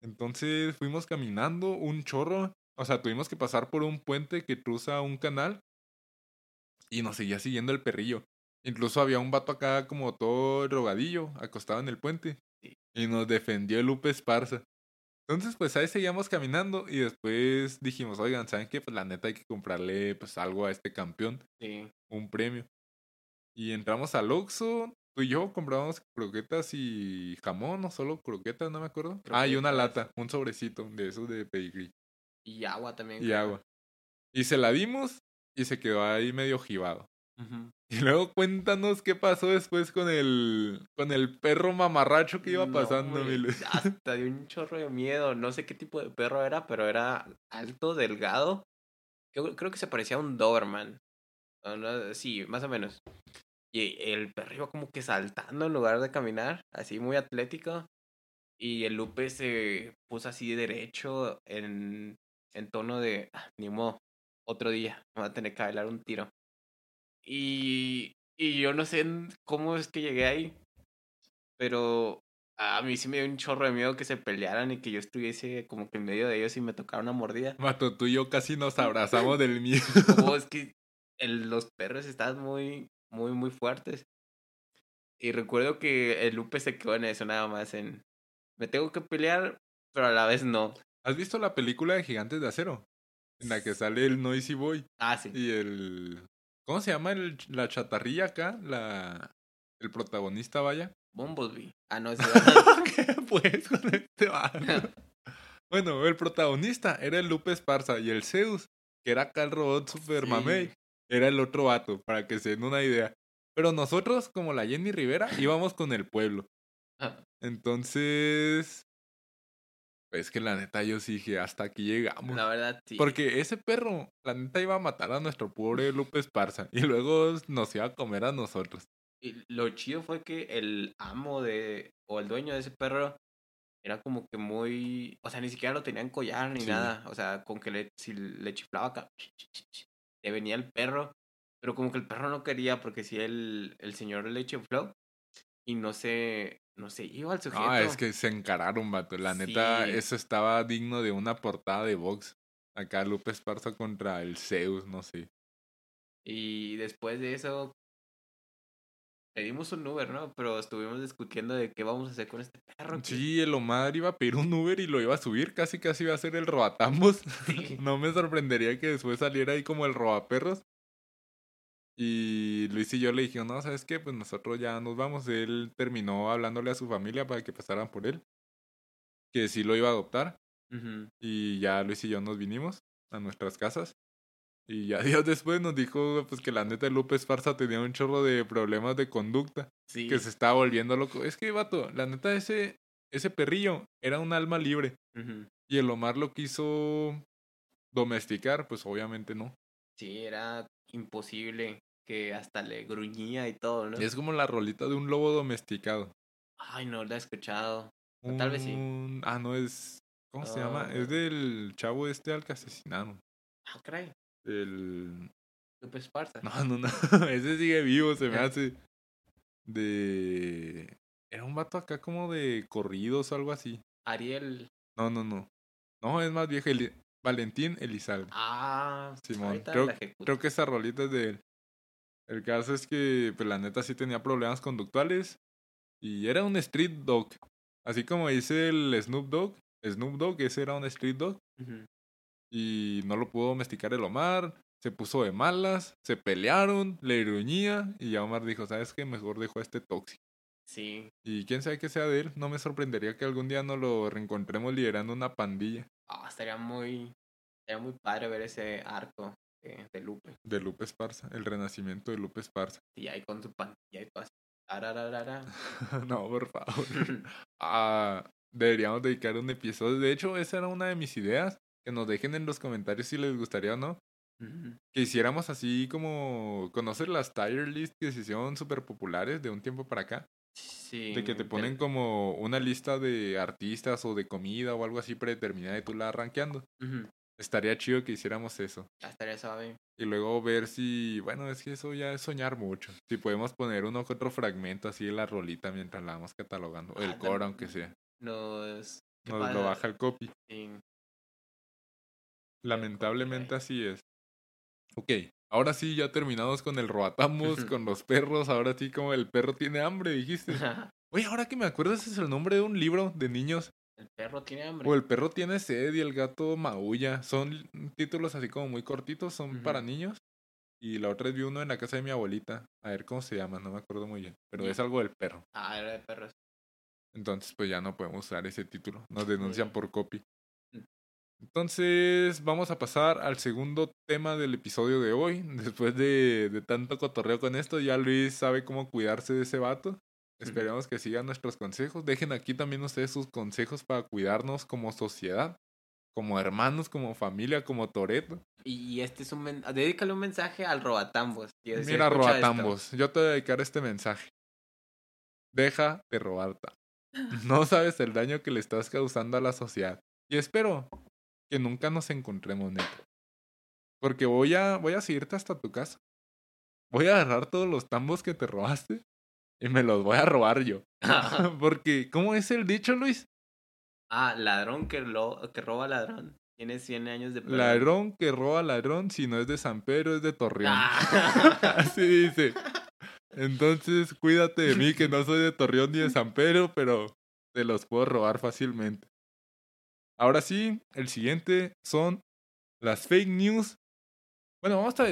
Entonces fuimos caminando un chorro O sea, tuvimos que pasar por un puente que cruza un canal y nos seguía siguiendo el perrillo. Incluso había un vato acá como todo drogadillo, acostado en el puente. Sí. Y nos defendió Lupe Esparza. Entonces, pues ahí seguíamos caminando y después dijimos, oigan, ¿saben qué? Pues la neta hay que comprarle pues algo a este campeón, Sí. un premio. Y entramos al Oxxo, tú y yo compramos croquetas y jamón, o solo croquetas, no me acuerdo. Ah, y una lata, un sobrecito de esos de pedigrí Y agua también. y creo. agua. Y se la dimos y se quedó ahí medio jibado. Y luego cuéntanos qué pasó después con el con el perro mamarracho que iba No, pasando. [laughs] Hasta dio un chorro de miedo. No sé qué tipo de perro era, pero era alto, delgado. Creo, creo que se parecía a un Doberman. Sí, más o menos. Y el perro iba como que saltando en lugar de caminar, así muy atlético. Y el Lupe se puso así derecho en, en tono de, "Ah, ni modo, otro día, me voy a tener que bailar un tiro. Y, y yo no sé cómo es que llegué ahí, pero a mí sí me dio un chorro de miedo que se pelearan y que yo estuviese como que en medio de ellos y me tocara una mordida. Mato, tú y yo casi nos [laughs] abrazamos del miedo. Como es [laughs] que el- los perros están muy, muy, muy fuertes. Y recuerdo que el Lupe se quedó en eso nada más, en me tengo que pelear, pero a la vez no. ¿Has visto la película de Gigantes de Acero? En la que sale el Noisy Boy Ah, sí. y el... ¿Cómo se llama el, la chatarrilla acá? La... El protagonista, vaya. Bumblebee. Ah, no, ese [laughs] ¿Qué pues con este? [laughs] Bueno, el protagonista era el Lupe Esparza y el Zeus, que era acá el robot super Sí. mamey, era el otro vato, para que se den una idea. Pero nosotros, como la Jenny Rivera, íbamos con el pueblo. Entonces, pues que la neta yo sí dije, hasta aquí llegamos. La verdad, sí. Porque ese perro, la neta iba a matar a nuestro pobre Lupe Esparza y luego nos iba a comer a nosotros. Y lo chido fue que el amo de, o el dueño de ese perro, era como que muy, o sea, ni siquiera lo tenían collar ni Sí. nada, o sea, con que le, si le chiflaba acá, le venía el perro, pero como que el perro no quería porque si el, el señor le chifló y no se, no se iba al sujeto. Ah, es que se encararon, vato. La neta, eso estaba digno de una portada de box. Acá Lupe Esparza contra el Zeus, no sé. Y después de eso, pedimos un Uber, ¿no? Pero estuvimos discutiendo de qué vamos a hacer con este perro. que- Sí, el Omar iba a pedir un Uber y lo iba a subir, casi casi iba a ser el robatambos. Sí. [laughs] no me sorprendería que después saliera ahí como el robaperros. Y Luis y yo le dijimos, no, ¿sabes qué? Pues nosotros ya nos vamos. Él terminó hablándole a su familia para que pasaran por él. Que sí lo iba a adoptar. Y ya Luis y yo nos vinimos a nuestras casas. Y ya [laughs] días después nos dijo pues que la neta Lupe Esparza tenía un chorro de problemas de conducta. Sí. Que se estaba volviendo loco. Es que, vato, la neta ese, ese perrillo era un alma libre. Y el Omar lo quiso domesticar, pues obviamente no. Sí, era imposible que hasta le gruñía y todo, ¿no? Es como la rolita de un lobo domesticado. Ay, no la he escuchado. Tal vez sí. Ah, no, es... ¿Cómo se llama? Ah. Es del chavo este al que asesinaron. Ah, caray. El... Lupe Esparza. No, no, no. [laughs] Ese sigue vivo, se me hace. De. Era un vato acá como de corridos o algo así. Ariel. No, no, no. No, es más viejo. Valentín Elizalde. Ah, Simón. Creo, creo que esa rolita es de él. El caso es que, pues la neta sí tenía problemas conductuales. Y era un street dog. Así como dice el Snoop Dogg. Snoop Dogg, ese era un street dog. Y no lo pudo domesticar el Omar. Se puso de malas, se pelearon, le gruñía y ya Omar dijo, ¿sabes qué? Mejor dejo a este tóxico. Sí. Y quién sabe qué sea de él, no me sorprendería que algún día nos lo reencontremos liderando una pandilla Ah, estaría muy. Estaría muy padre ver ese arco de, de Lupe. de Lupe Esparza, el renacimiento de Lupe Esparza. Y ahí con su pantalla y todo así. [laughs] No, por favor. Ah, deberíamos dedicar un episodio. De hecho, esa era una de mis ideas. Que nos dejen en los comentarios si les gustaría o no. Que hiciéramos así como conocer las tier list que se hicieron súper populares de un tiempo para acá. Sí. De que te ponen como una lista de artistas o de comida o algo así predeterminada y tú la vas rankeando. Ujú. Estaría chido que hiciéramos eso. Ah, Estaría suave. Y luego ver si, bueno, es que eso ya es soñar mucho. Si podemos poner uno que otro fragmento así de la rolita mientras la vamos catalogando. O el Ah, core, también. aunque sea. Nos. ¿qué Nos lo baja el copy. Sí. Lamentablemente así es. Ok, ahora sí, ya terminados con el roatambos, [laughs] con los perros. Ahora sí, como el perro tiene hambre, dijiste. [laughs] Oye, ahora que me acuerdo, ese es el nombre de un libro de niños. El perro tiene hambre. O el perro tiene sed y el gato maulla. Son títulos así como muy cortitos, son para niños. Y la otra es vi uno en la casa de mi abuelita. A ver cómo se llama, no me acuerdo muy bien. Pero es algo del perro. Ah, era de perros. Entonces, pues ya no podemos usar ese título. Nos denuncian por copy. Mm. Entonces, vamos a pasar al segundo tema del episodio de hoy. Después de, de tanto cotorreo con esto, ya Luis sabe cómo cuidarse de ese vato. Esperemos que sigan nuestros consejos. Dejen aquí también ustedes sus consejos para cuidarnos como sociedad, como hermanos, como familia, como Toreto. Y este es un... men- Dedícale un mensaje al Robatambos. Mira, esto. robatambos, yo te voy a dedicar este mensaje. Deja de robar. ta- No [laughs] sabes el daño que le estás causando a la sociedad. Y espero que nunca nos encontremos, neta. Porque voy a, voy a seguirte hasta tu casa. Voy a agarrar todos los tambos que te robaste y me los voy a robar yo. [laughs] [laughs] Porque, ¿cómo es el dicho, Luis? ah, ladrón que, lo, que roba ladrón. Tiene 100 años de perdón. Ladrón que roba ladrón, si no es de San Pedro, es de Torreón. Ah. [laughs] Así dice. Entonces, cuídate de mí, que no soy de Torreón ni de San Pedro, pero te los puedo robar fácilmente. Ahora sí, el siguiente son las fake news. Bueno, vamos a,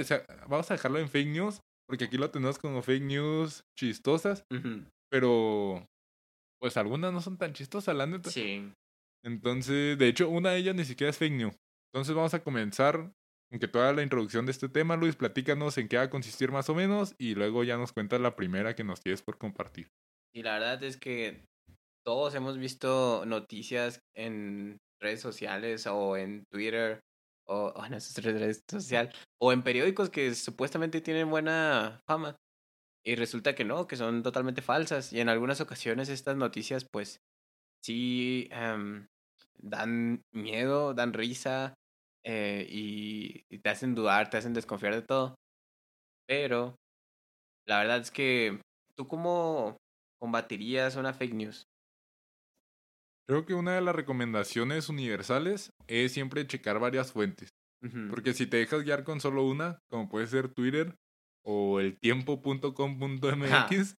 vamos a dejarlo en fake news, porque aquí lo tenemos como fake news chistosas, pero pues algunas no son tan chistosas, la neta. Sí. Entonces, de hecho, una de ellas ni siquiera es fake news. Entonces vamos a comenzar, aunque toda la introducción de este tema, Luis, platícanos en qué va a consistir más o menos y luego ya nos cuentas la primera que nos tienes por compartir. Y la verdad es que todos hemos visto noticias en redes sociales o en Twitter o, o en nuestras [laughs] redes sociales o en periódicos que supuestamente tienen buena fama y resulta que no, que son totalmente falsas y en algunas ocasiones estas noticias pues sí em, dan miedo, dan risa eh, y, y te hacen dudar, te hacen desconfiar de todo. Pero la verdad es que tú cómo combatirías una fake news. Creo que una de las recomendaciones universales es siempre checar varias fuentes. Porque si te dejas guiar con solo una, como puede ser Twitter o el tiempo.com.mx,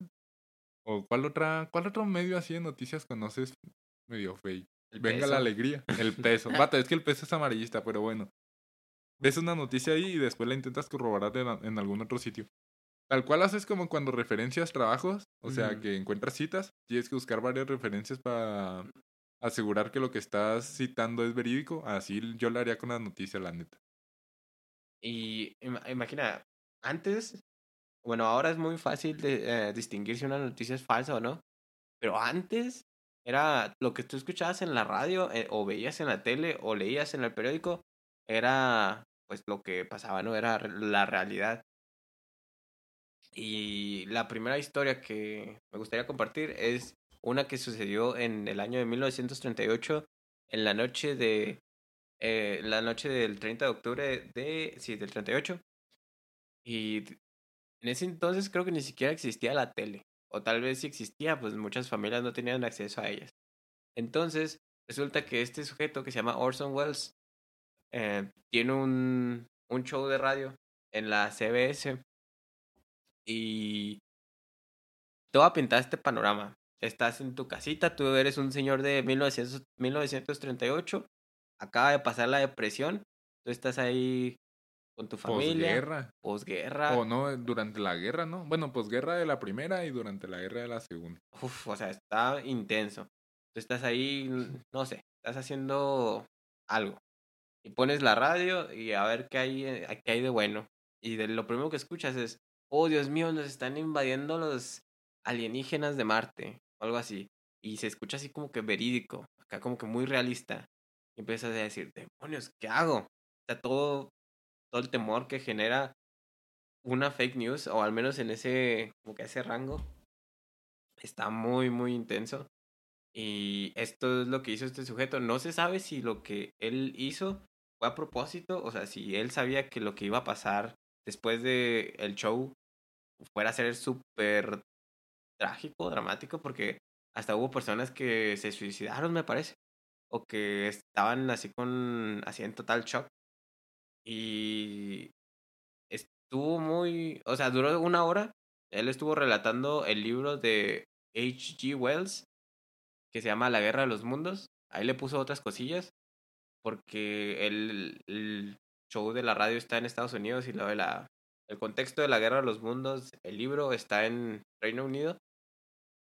o cuál otra, cuál otro medio así de noticias conoces medio fake. El Venga peso. la alegría. El peso. [laughs] Bata, es que el peso es amarillista, pero bueno. Ves una noticia ahí y después la intentas corroborar en, algún otro sitio. Tal cual haces como cuando referencias trabajos, o sea, que encuentras citas, tienes que buscar varias referencias para asegurar que lo que estás citando es verídico. Así yo lo haría con las noticias, la neta. Y ima- imagina, antes, bueno, ahora es muy fácil de eh, distinguir si una noticia es falsa o no, pero antes era lo que tú escuchabas en la radio eh, o veías en la tele o leías en el periódico, era pues lo que pasaba, ¿no? Era la realidad. Y la primera historia que me gustaría compartir es una que sucedió en el año de 1938, en la noche de eh, la noche del 30 de octubre de, sí, del 38. Y en ese entonces creo que ni siquiera existía la tele. O tal vez si existía, pues muchas familias no tenían acceso a ellas. Entonces, resulta que este sujeto que se llama Orson Welles eh, tiene un, un show de radio en la CBS. Y voy a pintar este panorama. Estás en tu casita, tú eres un señor de 1900 1938 acaba de pasar la depresión, tú estás ahí con tu familia, Posguerra. posguerra, O no, durante la guerra, ¿no? Bueno, posguerra de la primera y durante la guerra de la segunda. uf, o sea, está intenso. Tú estás ahí, no sé, estás haciendo algo y pones la radio y a ver qué hay, eh, qué hay de bueno. Y de lo primero que escuchas es, oh Dios mío, nos están invadiendo los alienígenas de Marte, algo así. Y se escucha así como que verídico, acá como que muy realista. Y empiezas a decir, demonios, ¿qué hago? O sea, todo, todo el temor que genera una fake news, o al menos en ese, como que ese rango, está muy, muy intenso. Y esto es lo que hizo este sujeto. No se sabe si lo que él hizo fue a propósito, o sea, si él sabía que lo que iba a pasar después de el show fuera a ser súper trágico, dramático, porque hasta hubo personas que se suicidaron, me parece, o que estaban así con, así en total shock. Y estuvo muy, o sea, duró una hora. Él estuvo relatando el libro de H.G. Wells, que se llama La Guerra de los Mundos. Ahí le puso otras cosillas, porque el, el show de la radio está en Estados Unidos y lo de la, el contexto de la Guerra de los Mundos, el libro está en Reino Unido.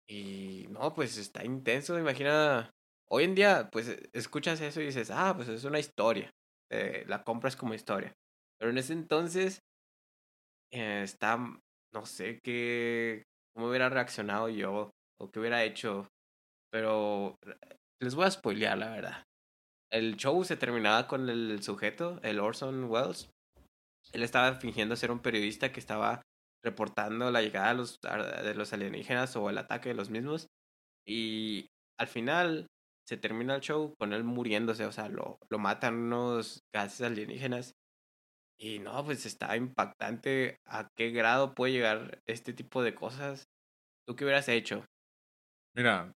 Y no, pues está intenso, imagina. Hoy en día, pues escuchas eso y dices, ah, pues es una historia. Eh, la compras como historia. Pero en ese entonces eh, está, no sé qué, cómo hubiera reaccionado yo o qué hubiera hecho. Pero les voy a spoilear, la verdad. El show se terminaba con el sujeto, el Orson Welles. Él estaba fingiendo ser un periodista que estaba reportando la llegada de los, de los alienígenas o el ataque de los mismos. Y al final se termina el show con él muriéndose, o sea, lo, lo matan unos gases alienígenas. Y no, pues está impactante a qué grado puede llegar este tipo de cosas. ¿Tú qué hubieras hecho? Mira,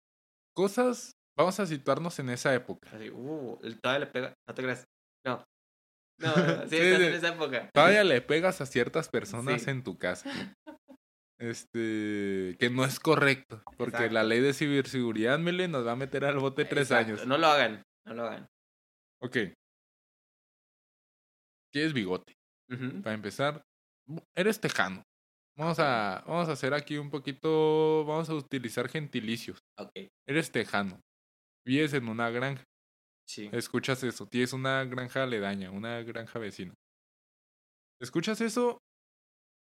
cosas, vamos a situarnos en esa época. Así, uh, todavía le pega, no te creas. No. No, sí, estás en esa época. Todavía le pegas a ciertas personas en tu casa. Este, que no es correcto, porque la ley de ciberseguridad, Mele, nos va a meter al bote tres años. No lo hagan, no lo hagan. Ok. ¿Qué es bigote? Para empezar, eres tejano. Vamos a, vamos a hacer aquí un poquito, vamos a utilizar gentilicios. Ok. Eres tejano. Vives en una granja. Sí. Escuchas eso. Tienes una granja aledaña, una granja vecina. Escuchas eso.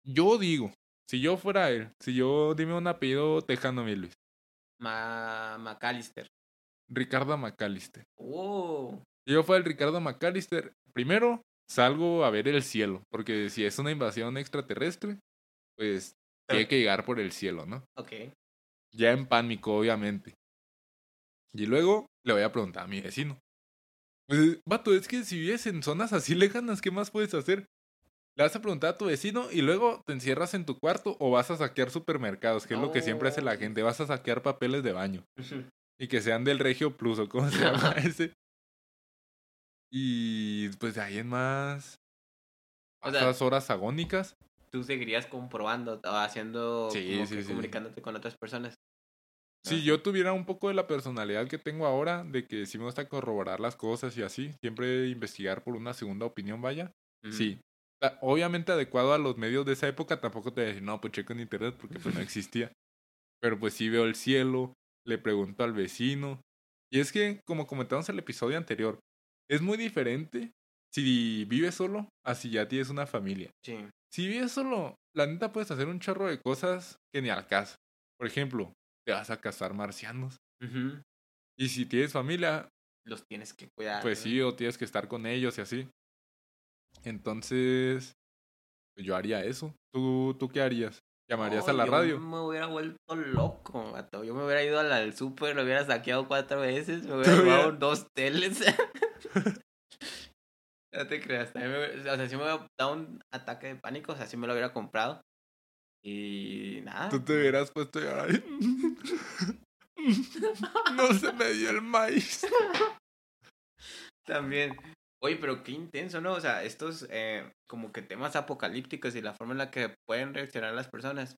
Yo digo, si yo fuera él, si yo, dime un apellido tejano, mi Luis. Ma McAllister. Ricardo McAllister. Oh. Si yo fuera el Ricardo McAllister, primero salgo a ver el cielo, porque si es una invasión extraterrestre, pues tiene que llegar por el cielo, ¿no? Ok. Ya en pánico, obviamente. Y luego le voy a preguntar a mi vecino. Pues, vato, es que si vives en zonas así lejanas, ¿qué más puedes hacer? Le vas a preguntar a tu vecino y luego te encierras en tu cuarto o vas a saquear supermercados, que es lo que siempre hace la oh. gente. Vas a saquear papeles de baño. Y que sean del Regio Plus o cómo se [laughs] llama ese. Y pues de ahí en más. O horas agónicas. Tú seguirías comprobando o haciendo. Sí, sí, comunicándote con otras personas. Si yo tuviera un poco de la personalidad que tengo ahora, de que si me gusta corroborar las cosas y así, siempre investigar por una segunda opinión, vaya. Sí, obviamente adecuado a los medios de esa época, tampoco te voy a decir, no, pues checo en internet porque pues no [laughs] existía. Pero pues sí veo el cielo, le pregunto al vecino. Y es que, como comentamos en el episodio anterior, es muy diferente si vives solo a si ya tienes una familia. Sí. Si vives solo, la neta puedes hacer un chorro de cosas que ni al caso. Por ejemplo, te vas a cazar marcianos. Y si tienes familia... Los tienes que cuidar. Pues sí, o tienes que estar con ellos y así. Entonces, yo haría eso. ¿Tú, tú qué harías? ¿Llamarías a la radio? Yo me hubiera vuelto loco, gato. Yo me hubiera ido al súper, lo hubiera saqueado cuatro veces, me hubiera llevado dos teles. [laughs] [laughs] no te creas. o sea, si me hubiera dado un ataque de pánico, o sea, si me lo hubiera comprado. Y nada. Tú te hubieras puesto a llorar. [laughs] no se me dio el maíz. También. Oye, pero qué intenso, ¿no? O sea, estos eh, como que temas apocalípticos y la forma en la que pueden reaccionar las personas.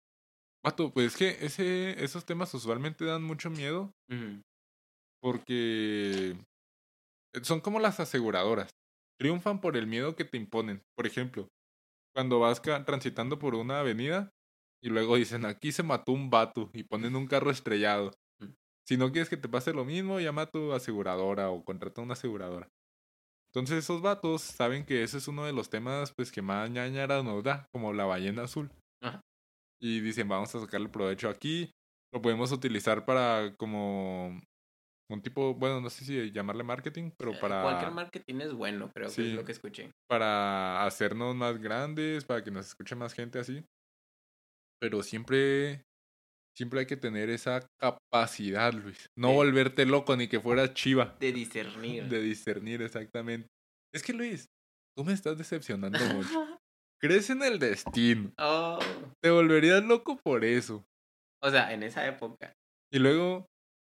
Pato, pues es que ese, esos temas usualmente dan mucho miedo. Porque son como las aseguradoras. Triunfan por el miedo que te imponen. Por ejemplo, cuando vas transitando por una avenida y luego dicen, aquí se mató un vato y ponen un carro estrellado. Si no quieres que te pase lo mismo, llama a tu aseguradora o contrata una aseguradora. Entonces esos vatos saben que ese es uno de los temas pues que más ñañara nos da, como la ballena azul. Y dicen, vamos a sacarle provecho aquí. Lo podemos utilizar para como un tipo, bueno, no sé si llamarle marketing, pero eh, para... Cualquier marketing es bueno, creo que es lo que escuché. Para hacernos más grandes, para que nos escuche más gente así. Pero siempre Siempre hay que tener esa capacidad, Luis. No volverte loco ni que fueras chiva. De discernir. De discernir, exactamente. Es que, Luis, tú me estás decepcionando mucho. [laughs] Crees en el destino. Oh. Te volverías loco por eso. O sea, en esa época. Y luego.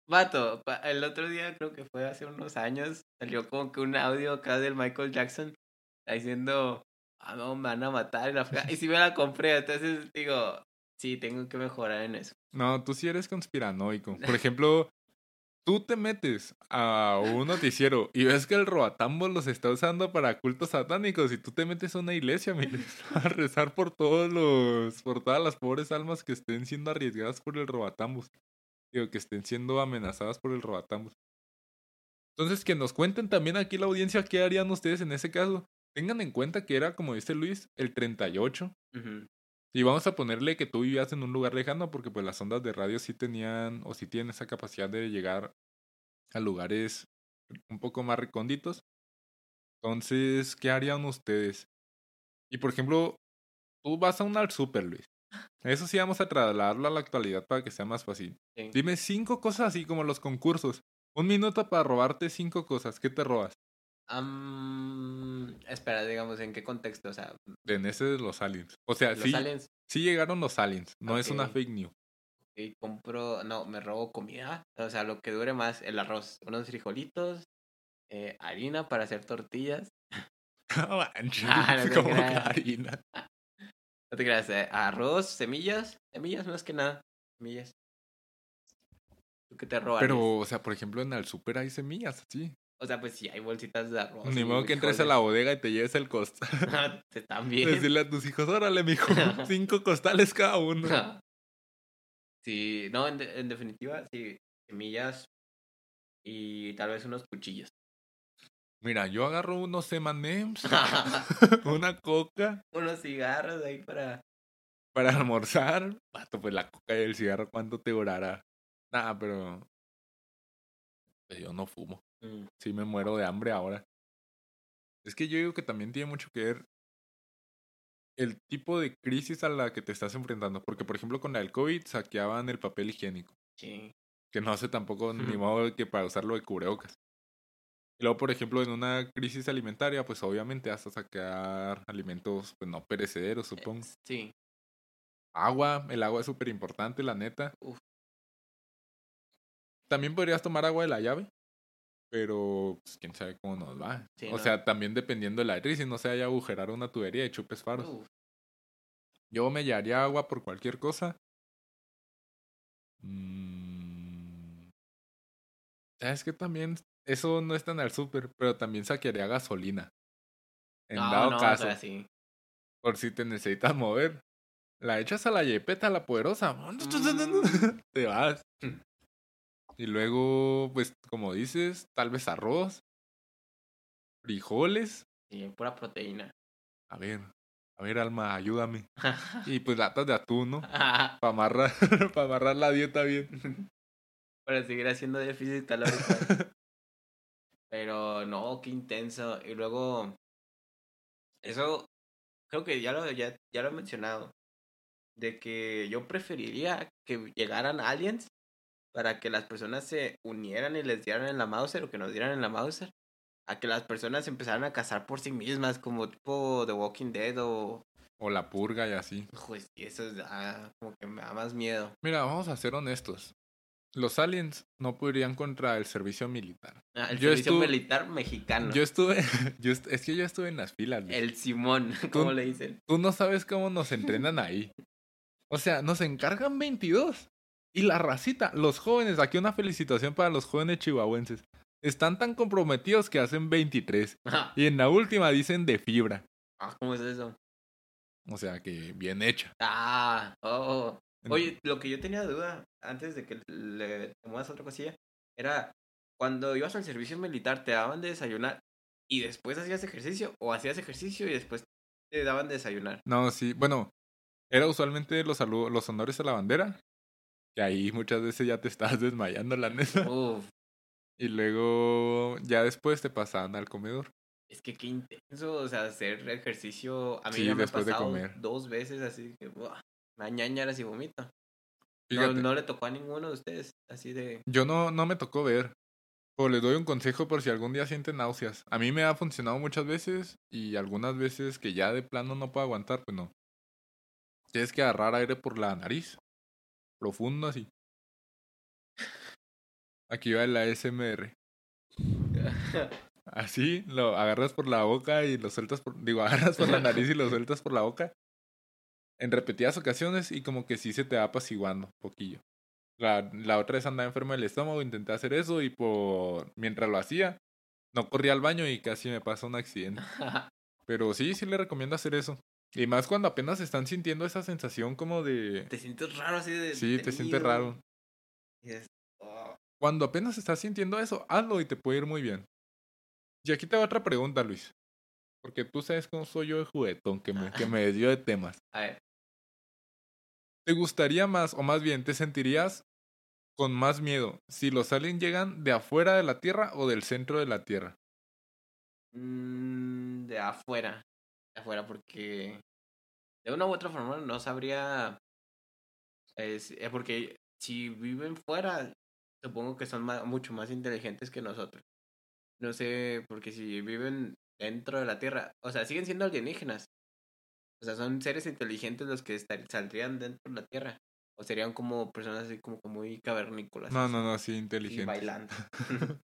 Vato, el otro día, creo que fue hace unos años, salió como que un audio acá del Michael Jackson diciendo, ah, no, me van a matar y la. Y si me la compré, entonces digo, sí, tengo que mejorar en eso. No, tú sí eres conspiranoico. Por ejemplo, tú te metes a un noticiero y ves que el robatambo los está usando para cultos satánicos y tú te metes a una iglesia, Miles, a rezar por todos los, por todas las pobres almas que estén siendo arriesgadas por el robatambos. Digo, que estén siendo amenazadas por el robatambos. Entonces, que nos cuenten también aquí la audiencia qué harían ustedes en ese caso. Tengan en cuenta que era, como dice Luis, el 38. Ujú. Y vamos a ponerle que tú vivías en un lugar lejano porque pues las ondas de radio sí tenían o sí tienen esa capacidad de llegar a lugares un poco más recónditos. Entonces, ¿qué harían ustedes? Y por ejemplo, tú vas a un al super, Luis. Eso sí vamos a trasladarlo a la actualidad para que sea más fácil. Sí. Dime cinco cosas así como los concursos. Un minuto para robarte cinco cosas. ¿Qué te robas? Am, espera, digamos, ¿en qué contexto? O sea, En ese de los aliens. O sea, sí, aliens, sí llegaron los aliens. No es una fake news. y compro, no, me robo comida. O sea, lo que dure más, el arroz, unos frijolitos, eh, harina para hacer tortillas. [laughs] Ah, no [laughs] como harina. [laughs] No te creas, eh, arroz, semillas, semillas más que nada, semillas. ¿Tú qué te robas? Pero, o sea, por ejemplo, en el super hay semillas, así. O sea, pues sí, hay bolsitas de arroz. Ni modo que entres a la bodega y te lleves el costal. [laughs] Están [laughs] bien. Decirle a tus hijos, órale, mijo, [laughs] cinco costales cada uno. Sí, no, en, de- en definitiva, sí, semillas y tal vez unos cuchillos. Mira, yo agarro unos M&M's, una coca unos cigarros ahí para... para almorzar. Vato, pues la coca y el cigarro, ¿cuánto te durará? Nada, pero... pues yo no fumo. Mm, Sí me muero de hambre ahora. Es que yo digo que también tiene mucho que ver el tipo de crisis a la que te estás enfrentando. Porque, por ejemplo, con la del COVID saqueaban el papel higiénico. Sí. Que no hace tampoco [laughs] ni modo que para usarlo de cubrebocas. Y luego, por ejemplo, en una crisis alimentaria, pues obviamente vas a sacar alimentos pues no perecederos, supongo. Eh, Sí. Agua, el agua es súper importante, la neta. Uf. También podrías tomar agua de la llave, pero pues, quién sabe cómo nos va. Sí, o no. sea, también dependiendo de la crisis, no se vaya a agujerar una tubería y chupes faros. Uf, Yo me llevaría agua por cualquier cosa. Mm. ¿Sabes que también? Eso no es tan al súper, pero también saquearía gasolina. En no, dado no, o caso, sea, sí. por si te necesitas mover. La echas a la yepeta, la poderosa. Mm. [laughs] Te vas. Y luego, pues, como dices, tal vez arroz, frijoles. Sí, pura proteína. A ver, a ver, Alma, ayúdame. [laughs] Y pues latas de atún, ¿no? Para Para amarrar, [laughs] para amarrar la dieta bien. [laughs] seguir haciendo déficit calórico. Pero no, qué intenso. Y luego, eso creo que ya lo, ya, ya lo he mencionado. De que yo preferiría que llegaran aliens para que las personas se unieran y les dieran en la Mauser o que nos dieran en la Mauser. A que las personas empezaran a cazar por sí mismas, como tipo The Walking Dead o. O la purga y así. Pues y eso es ah, como que me da más miedo. Mira, vamos a ser honestos. Los aliens no podrían contra el servicio militar. Ah, el Yo servicio estuve- militar mexicano. Yo estuve, [laughs] yo est- es que yo estuve en las filas. Luis. El Simón, [laughs] como le dicen. Tú no sabes cómo nos entrenan ahí. O sea, nos encargan 22. Y la racita, los jóvenes, aquí una felicitación para los jóvenes chihuahuenses. Están tan comprometidos que hacen 23. Ah, Y en la última dicen de fibra. ¿Cómo es eso? O sea que bien hecha. Ah, oh. Oye, lo que yo tenía duda antes de que le tomas otra cosilla era cuando ibas al servicio militar te daban de desayunar y después hacías ejercicio o hacías ejercicio y después te daban de desayunar. No, sí. Bueno, era usualmente los, saludos, los honores a la bandera. Que ahí muchas veces ya te estabas [laughs] desmayando, la neta. Uf, Y luego ya después te pasaban al comedor. es que qué intenso, o sea, hacer ejercicio a mí Sí, ya me ha pasado comer. dos veces así que buah, me ñañaras y vomito. No, no le tocó a ninguno de ustedes así de yo no, no me tocó ver. O les doy un consejo por si algún día sienten náuseas. A mí me ha funcionado muchas veces y algunas veces que ya de plano no puedo aguantar, pues no. Tienes que agarrar aire por la nariz. Profundo así. Aquí va el ASMR. [laughs] así, lo agarras por la boca y lo sueltas por, digo, [laughs] agarras por la nariz y lo sueltas por la boca. En repetidas ocasiones y como que sí se te va apaciguando un poquillo. La, la otra vez andaba enfermo del estómago, intenté hacer eso y por mientras lo hacía, no corría al baño y casi me pasa un accidente. [laughs] Pero sí, sí le recomiendo hacer eso. Y más cuando apenas están sintiendo esa sensación como de... Te sientes raro así de... Sí, te sientes raro. Oh, Cuando apenas estás sintiendo eso, hazlo y te puede ir muy bien. Y aquí te va otra pregunta, Luis. Porque tú sabes cómo soy yo de juguetón, que me, que me desvío de temas. [laughs] A ver, ¿Te gustaría más, o más bien, te sentirías con más miedo si los aliens llegan de afuera de la Tierra o del centro de la Tierra? mm, de afuera. Afuera, porque de una u otra forma no sabría. Es, eh, porque si viven fuera, supongo que son mucho más inteligentes que nosotros. No sé, porque si viven dentro de la Tierra, o sea, siguen siendo alienígenas. O sea, son seres inteligentes los que estar- saldrían dentro de la Tierra. O serían como personas así como muy cavernícolas. No, no, no, sí, Sí, inteligente. bailando. [laughs] [laughs]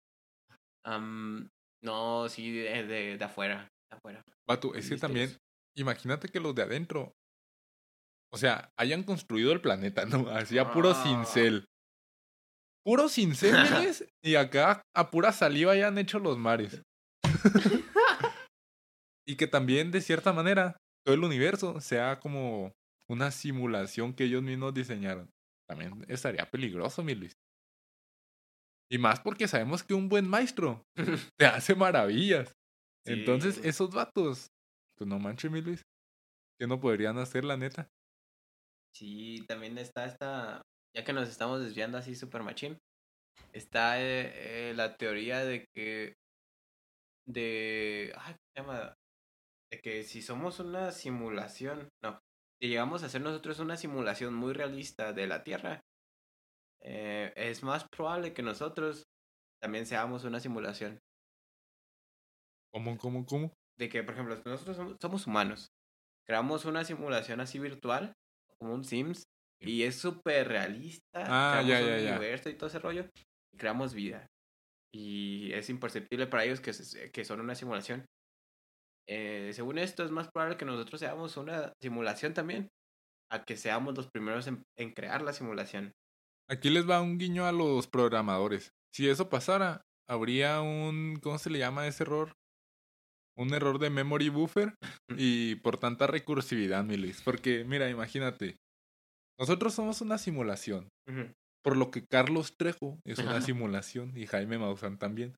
Am, no, sí, de, de, de afuera. Afuera. Vato, es que también, imagínate que los de adentro, o sea, hayan construido el planeta, [laughs] ¿no? Así a puro Ah. cincel. Puro cincel. Y acá a pura saliva hayan hecho los mares. [laughs] y que también, de cierta manera, todo el universo sea como una simulación que ellos mismos diseñaron. También estaría peligroso, mi Luis. Y más porque sabemos que un buen maestro [laughs] te hace maravillas. Entonces, esos vatos, pues no manches, mi Luis, que no podrían hacer, la neta. Sí, también está esta, ya que nos estamos desviando así super machín, está eh, eh, la teoría de que, de, ay, ¿cómo se llama? De que si somos una simulación, no, si llegamos a hacer nosotros una simulación muy realista de la Tierra, eh, es más probable que nosotros también seamos una simulación. ¿Cómo, cómo, cómo? de que, por ejemplo, nosotros somos, somos humanos. Creamos una simulación así virtual, como un Sims, y es súper realista. Ah, creamos ya, un ya, universo y todo ese rollo, y creamos vida. Y es imperceptible para ellos que, que son una simulación. Eh, según esto, es más probable que nosotros seamos una simulación también, a que seamos los primeros en, en crear la simulación. Aquí les va un guiño a los programadores. Si eso pasara, habría un, ¿cómo se le llama ese error? Un error de memory buffer y por tanta recursividad, mi Luis. Porque, mira, imagínate, nosotros somos una simulación. Por lo que Carlos Trejo es una simulación y Jaime Maussan también.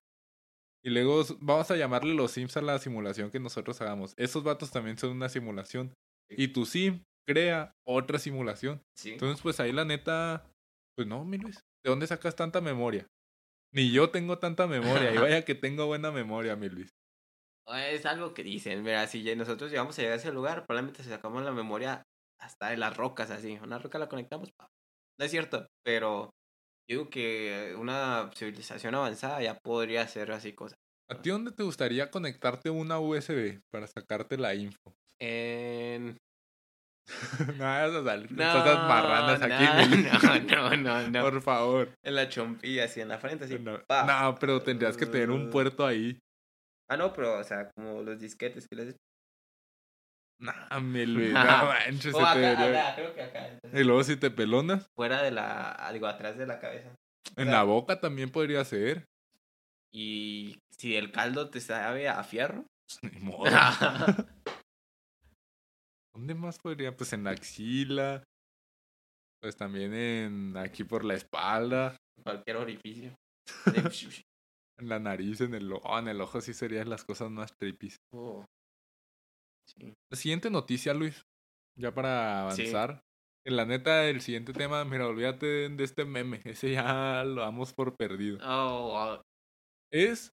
Y luego vamos a llamarle los Sims a la simulación que nosotros hagamos. Esos vatos también son una simulación. Y tu Sim crea otra simulación. Sí. Entonces, pues ahí la neta, pues no, mi Luis. ¿De dónde sacas tanta memoria? Ni yo tengo tanta memoria. Y [laughs] vaya que tengo buena memoria, mi Luis. Es algo que dicen, mira, si nosotros llegamos a llegar a ese lugar, probablemente si sacamos la memoria hasta de las rocas, así. Una roca la conectamos, pa. no es cierto, pero yo digo que una civilización avanzada ya podría hacer así cosas. ¿A ti dónde te gustaría conectarte una USB para sacarte la info? En... [laughs] no con No, marranas aquí, mi Luis. no, [laughs] no, no, no. Por favor. En la chompilla, así en la frente, así. No, no, pero tendrías que tener un puerto ahí. Ah, no, pero, o sea, como los disquetes que les... Nah, mi Luis, no [laughs] manches, O se te acá, debería- acá, creo que acá. entonces, Y luego si te pelonas, Fuera de la, digo, atrás de la cabeza. en la boca también podría ser. Y si el caldo te sabe a fierro. Ni modo. [laughs] ¿Dónde más podría? Pues en la axila. Pues también en aquí por la espalda. cualquier orificio. [laughs] En la nariz, en el ojo. en el ojo sí serían las cosas más tripis. Oh. Sí. La siguiente noticia, Luis. Ya para Sí. avanzar. En la neta, el siguiente tema, mira, olvídate de, este meme. Ese ya lo damos por perdido. Oh, ah, Es.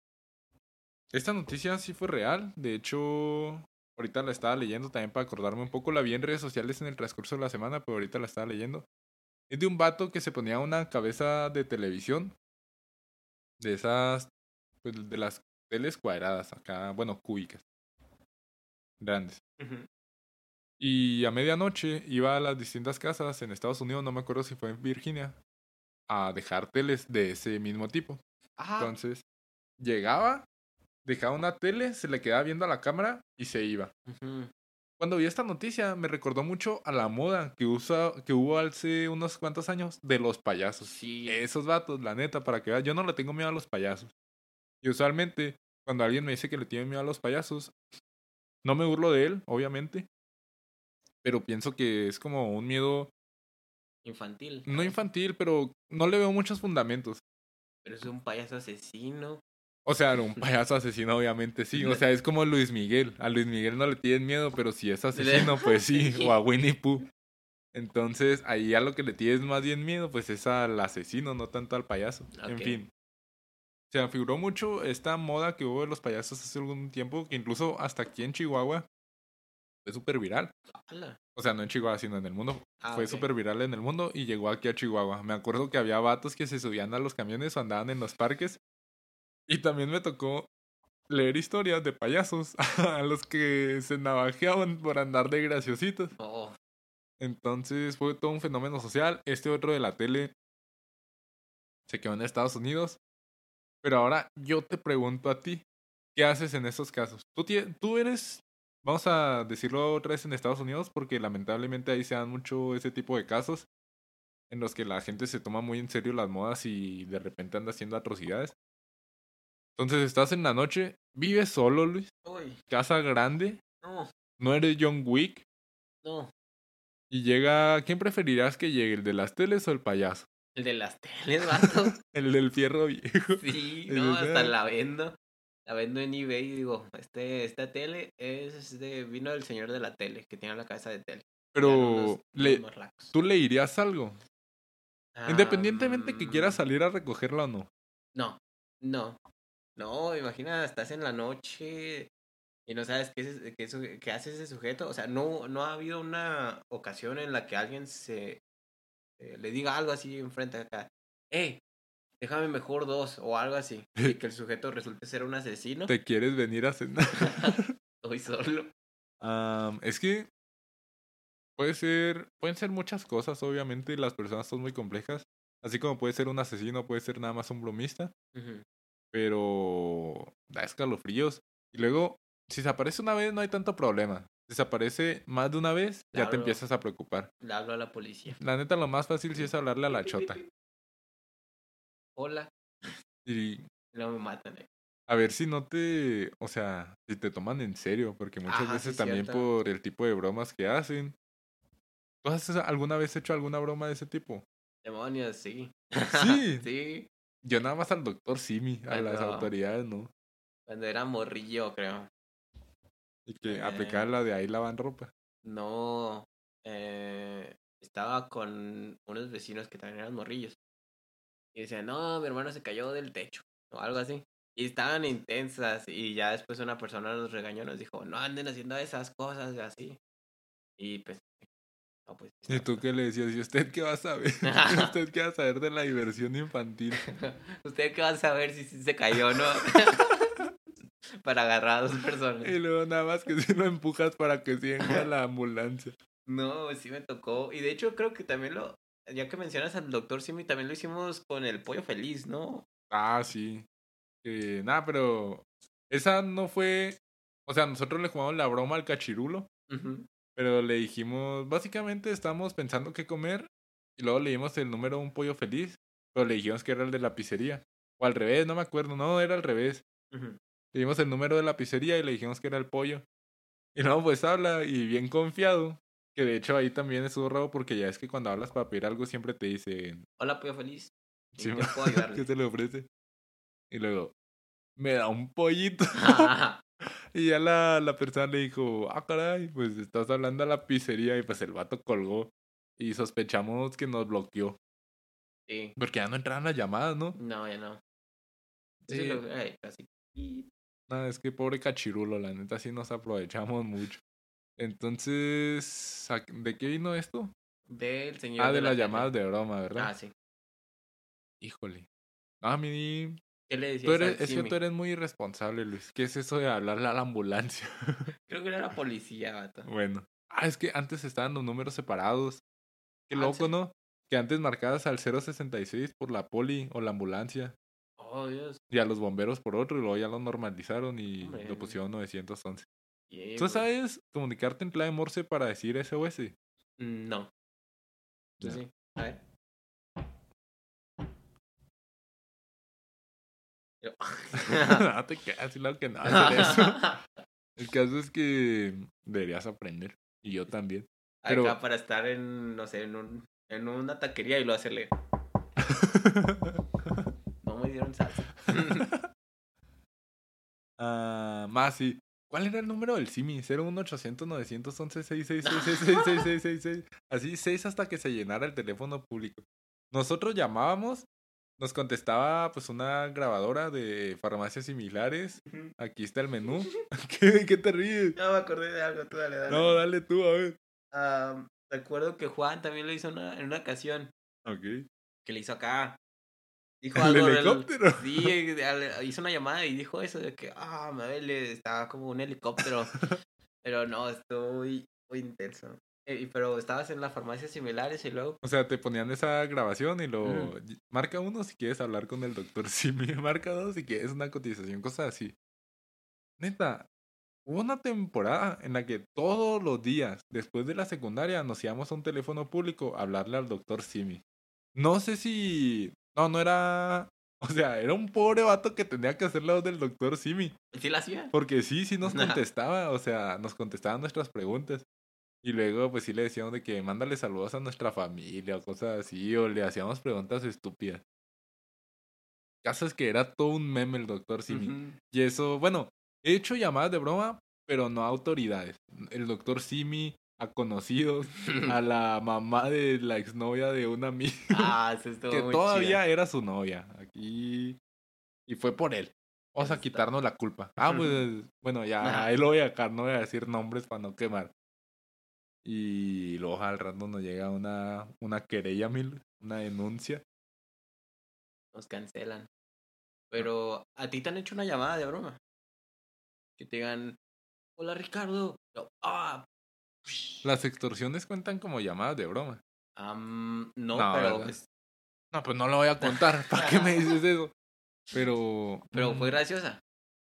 Esta noticia sí fue real. De hecho, ahorita la estaba leyendo también para acordarme un poco. La vi en redes sociales en el transcurso de la semana, pero ahorita la estaba leyendo. Es de un vato que se ponía una cabeza de televisión. De esas. Pues de las teles cuadradas acá. Bueno, cúbicas. Grandes. Y a medianoche iba a las distintas casas en Estados Unidos, no me acuerdo si fue en Virginia, a dejar teles de ese mismo tipo. Ah, Entonces, llegaba dejaba una tele, se le quedaba viendo a la cámara y se iba. Cuando vi esta noticia me recordó mucho a la moda que, usa, que hubo hace unos cuantos años de los payasos. Sí. Esos vatos, la neta, para que veas, yo no le tengo miedo a los payasos. Y usualmente, cuando alguien me dice que le tiene miedo a los payasos, no me burlo de él, obviamente. Pero pienso que es como un miedo, Infantil. no infantil, pero no le veo muchos fundamentos. Pero es un payaso asesino. O sea, un payaso asesino, obviamente sí. O sea, es como Luis Miguel. A Luis Miguel no le tienen miedo, pero si es asesino, [laughs] pues sí. O a Winnie Pooh. Entonces, ahí a lo que le tienes más bien miedo, pues es al asesino, no tanto al payaso. En fin. Se me figuró mucho esta moda que hubo de los payasos hace algún tiempo, que incluso hasta aquí en Chihuahua fue súper viral. O sea, no en Chihuahua, sino en el mundo. Ah, fue ok. súper viral en el mundo y llegó aquí a Chihuahua. Me acuerdo que había vatos que se subían a los camiones o andaban en los parques. Y también me tocó leer historias de payasos [laughs] a los que se navajeaban por andar de graciositos. Oh, Entonces fue todo un fenómeno social. Este otro de la tele se quedó en Estados Unidos. Pero ahora yo te pregunto a ti, ¿qué haces en estos casos? Tú, tú eres, vamos a decirlo otra vez en Estados Unidos, porque lamentablemente ahí se dan mucho ese tipo de casos en los que la gente se toma muy en serio las modas y de repente anda haciendo atrocidades. Entonces estás en la noche, vives solo, Luis, uy, casa grande, no, no eres John Wick, no. y llega, ¿quién preferirías que llegue, el de las teles o el payaso? El de las teles, vato. [laughs] El del fierro viejo. Sí, [laughs] no, hasta la vendo. La vendo en eBay y digo, este, esta tele es de, vino del señor de la tele, que tiene la cabeza de tele. Pero Eran unos- le, unos marlacos. tú le dirías algo, independientemente que Ah, quieras salir a recogerla o no. No, no. No, imagina, estás en la noche y no sabes qué, es, qué, hace ese sujeto. O sea, no, no ha habido una ocasión en la que alguien se eh, le diga algo así enfrente acá. Hey, déjame mejor dos o algo así. Y que el sujeto resulte ser un asesino. ¿Te quieres venir a cenar? [laughs] Estoy solo. Am, es que puede ser, pueden ser muchas cosas, obviamente las personas son muy complejas. Así como puede ser un asesino, puede ser nada más un bromista, Ujú. Pero da escalofríos. Y luego, si se aparece una vez no hay tanto problema. Si se aparece más de una vez, ya te empiezas a preocupar. Le hablo a la policía. La neta, lo más fácil sí es hablarle a la chota. Hola. Y luego me matan. eh. a ver si no te, o sea, si te toman en serio, porque muchas Ajá, sí, veces también cierto. por el tipo de bromas que hacen. ¿Tú has alguna vez hecho alguna broma de ese tipo? Demonios, sí. Sí. [laughs] sí. Yo nada más al doctor Simi, a las autoridades, ¿no? Cuando era morrillo, creo. Y que Eh. aplicar la de ahí lavan ropa. No. eh, estaba con unos vecinos que también eran morrillos. Y decían, no, mi hermano se cayó del techo. O algo así. Y estaban intensas. Y ya después una persona nos regañó, nos dijo, no anden haciendo esas cosas y así. Y pues. No, pues. ¿Y tú qué le decías? ¿Y usted qué va a saber? [laughs] ¿Usted qué va a saber de la diversión infantil? [laughs] ¿Usted qué va a saber si se cayó o no? [laughs] Para agarrar a dos personas. Y luego nada más que si lo empujas para que siga la ambulancia. No, sí me tocó. Y de hecho creo que también lo, ya que mencionas al doctor Simi, también lo hicimos con el pollo feliz, ¿no? Ah, sí. Eh, nada, pero esa no fue... O sea, nosotros le jugamos la broma al cachirulo, Ujú. Pero le dijimos, básicamente estábamos pensando qué comer y luego le dimos el número un pollo feliz, pero le dijimos que era el de la pizzería. O al revés, no me acuerdo, no, era al revés. Ujú. Le dimos el número de la pizzería y le dijimos que era el pollo. Y no, pues habla y bien confiado. Que de hecho ahí también estuvo raro porque ya es que cuando hablas para pedir algo siempre te dicen, Hola, pollo feliz. ¿En Sí, qué puedo [laughs] ayudarle? ¿qué se le ofrece? Y luego, me da un pollito. Ah, [laughs] y ya la, la persona le dijo, ah, caray, pues estás hablando a la pizzería. Y pues el vato colgó. Y sospechamos que nos bloqueó. sí. Porque ya no entraban las llamadas, ¿no? No, ya no. Sí. Sí. lo- ay, así. Nada, es que pobre cachirulo, la neta sí nos aprovechamos mucho. Entonces, ¿a- ¿de qué vino esto? Del señor. Ah, de la las llamadas de broma, ¿verdad? Ah, sí. Híjole. A mí... ¿Qué le decías Tú eres, es que tú eres muy irresponsable, Luis. ¿Qué es eso de hablarle a la ambulancia? [laughs] Creo que era la policía, vato. bueno. Ah, es que antes estaban los números separados. Qué Ah, ¿en loco? ¿no? Que antes marcabas al 066 por la poli o la ambulancia. Oh, Dios. Y a los bomberos por otro, y luego ya lo normalizaron y Hombre. lo pusieron 911. Yeah, ¿Tú sabes comunicarte en clave Morse para decir SOS? No. Ya. sí. A ver. Yo- no te quedas, claro que no eso. El caso es que deberías aprender. Y yo también. Pero- Acá para estar en, no sé, en, un, en una taquería y lo hacerle. No me dieron salsa. Ah, más sí. ¿Cuál era el número del Simi? 01800 911 666 Así, 6 hasta que se llenara el teléfono público. Nosotros llamábamos, nos contestaba pues una grabadora de farmacias similares. Aquí está el menú. [laughs] ¿Qué, qué te ríes? No me acordé de algo, tú dale, dale. No, dale tú, a ver. Ah, recuerdo que Juan también lo hizo una- en una ocasión. Ok. Que le hizo acá. Dijo [laughs] ¿El algo del- helicóptero? [laughs] Sí, eh, hizo una llamada y dijo eso de que, ah, me duele, estaba como un helicóptero. pero no, estuvo muy, muy intenso. Eh, pero estabas en las farmacias similares y luego, O sea, te ponían esa grabación y lo... Marca uno si quieres hablar con el doctor [laughs] Simi. Marca dos si quieres una cotización, cosas así. Neta, hubo una temporada en la que todos los días, después de la secundaria, nos íbamos a un teléfono público a hablarle al doctor Simi. No sé si... No, no era... [laughs] O sea, era un pobre vato que tenía que hacer la voz del doctor Simi. ¿sí la hacía? Porque sí, sí nos [laughs] contestaba, o sea, nos contestaban nuestras preguntas. Y luego, pues sí le decíamos de que mándale saludos a nuestra familia o cosas así, o le hacíamos preguntas estúpidas. Caso es que era todo un meme el doctor Simi. Y eso, bueno, he hecho llamadas de broma, pero no a autoridades. El doctor Simi, a conocidos, [laughs] a la mamá de la exnovia de una amiga, Ah, eso [laughs] estuvo que muy todavía chida. era su novia. Aquí. Y fue por él. Vamos a quitarnos la culpa. Ah, pues, bueno, ya ahí lo voy a dejar, no voy a decir nombres para no quemar. Y luego al rato nos llega una, una querella, mil, una denuncia. Nos cancelan. Pero, ¿a ti te han hecho una llamada de broma? Que te digan, hola Ricardo. Ah, Las extorsiones cuentan como llamadas de broma. am, no, No, pero, No, pues no lo voy a contar. [laughs] ¿Para qué me dices eso? Pero. pero fue mm, graciosa.